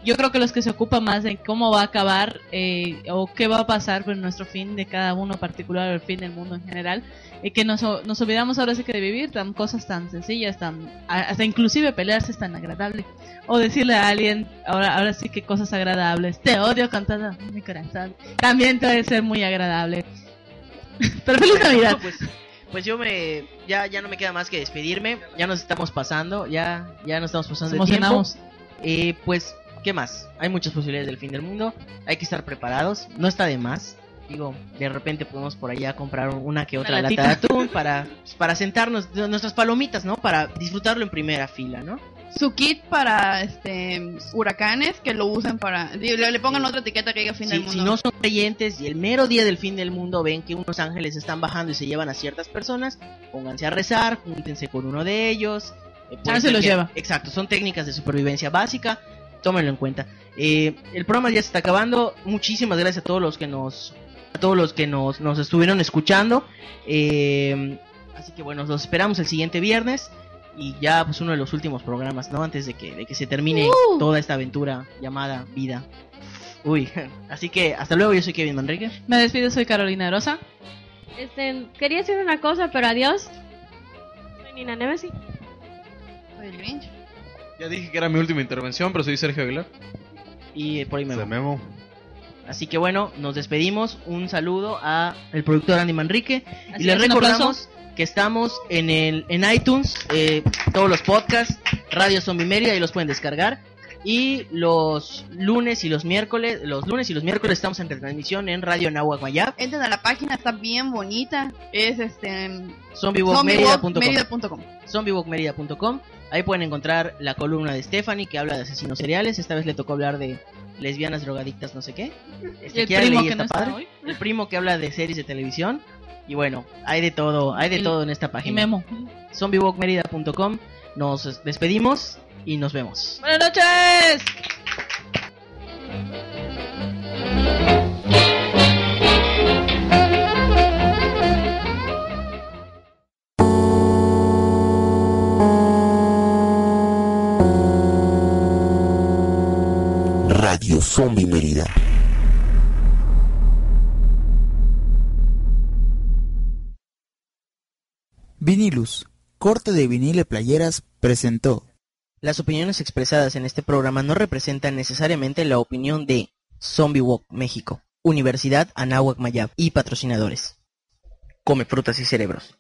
Yo creo que los que se ocupan más de cómo va a acabar eh, o qué va a pasar con nuestro fin de cada uno particular o el fin del mundo en general, y que nos, nos olvidamos ahora sí que de vivir tan cosas tan sencillas, tan hasta inclusive pelearse es tan agradable o decirle a alguien ahora ahora sí que cosas agradables, te odio con todo mi corazón, también puede ser muy agradable. *laughs* Pero feliz Navidad. Pues, pues yo me ya ya no me queda más que despedirme. Ya nos estamos pasando, ya ya nos estamos pasando Nos emocionamos. Eh, pues qué más. Hay muchas posibilidades del fin del mundo. Hay que estar preparados. No está de más. Digo, de repente podemos por allá comprar una que otra Una lata de atún para pues, para sentarnos nuestras palomitas, ¿no? Para disfrutarlo en primera fila, ¿no? Su kit para este huracanes que lo usen para. Le, le pongan otra etiqueta que diga fin Si, del mundo. si no son creyentes y el mero día del fin del mundo ven que unos ángeles están bajando y se llevan a ciertas personas, pónganse a rezar, júntense con uno de ellos. eh, Ah, se los que- lleva. Exacto, son técnicas de supervivencia básica, tómenlo en cuenta. Eh, el programa ya se está acabando. Muchísimas gracias a todos los que nos a todos los que nos, nos estuvieron escuchando. Eh, así que bueno, los esperamos el siguiente viernes y ya pues uno de los últimos programas, ¿no? Antes de que, de que se termine Uh. toda esta aventura llamada vida. Uy, *laughs* así que hasta luego, yo soy Kevin Manrique. Me despido, soy Carolina Rosa. Este, quería decir una cosa, pero adiós. Soy Nina Nemesis. Soy el Grinch. Ya dije que era mi última intervención, pero soy Sergio Aguilar. Y por ahí me Se voy. memo. Así que bueno, nos despedimos. Un saludo a el productor Andy Manrique. Así y les es, un recordamos que estamos en el en iTunes, eh, todos los podcasts, Radio Zombie Media, ahí los pueden descargar. Y los lunes y los miércoles, los lunes y los miércoles estamos en retransmisión en Radio Nahuac Mayab, Entren a la página, está bien bonita. Es este. zombiewalkmerida.com. zombiewalkmerida.com. Ahí pueden encontrar la columna de Stephanie que habla de asesinos seriales. Esta vez le tocó hablar de lesbianas, drogadictas, no sé qué. Este, Y el primo que está no está padre. hoy. El primo que habla de series de televisión. Y bueno, hay de todo, hay de Y- todo en esta Y página. Memo. zombiewalkmerida.com. Nos despedimos y nos vemos. Buenas noches. Radio Zombie Mérida. Vinilus, corte de vinil y playeras, presentó. Las opiniones expresadas en este programa no representan necesariamente la opinión de Zombie Walk México, Universidad Anáhuac Mayab y patrocinadores. Come frutas y cerebros.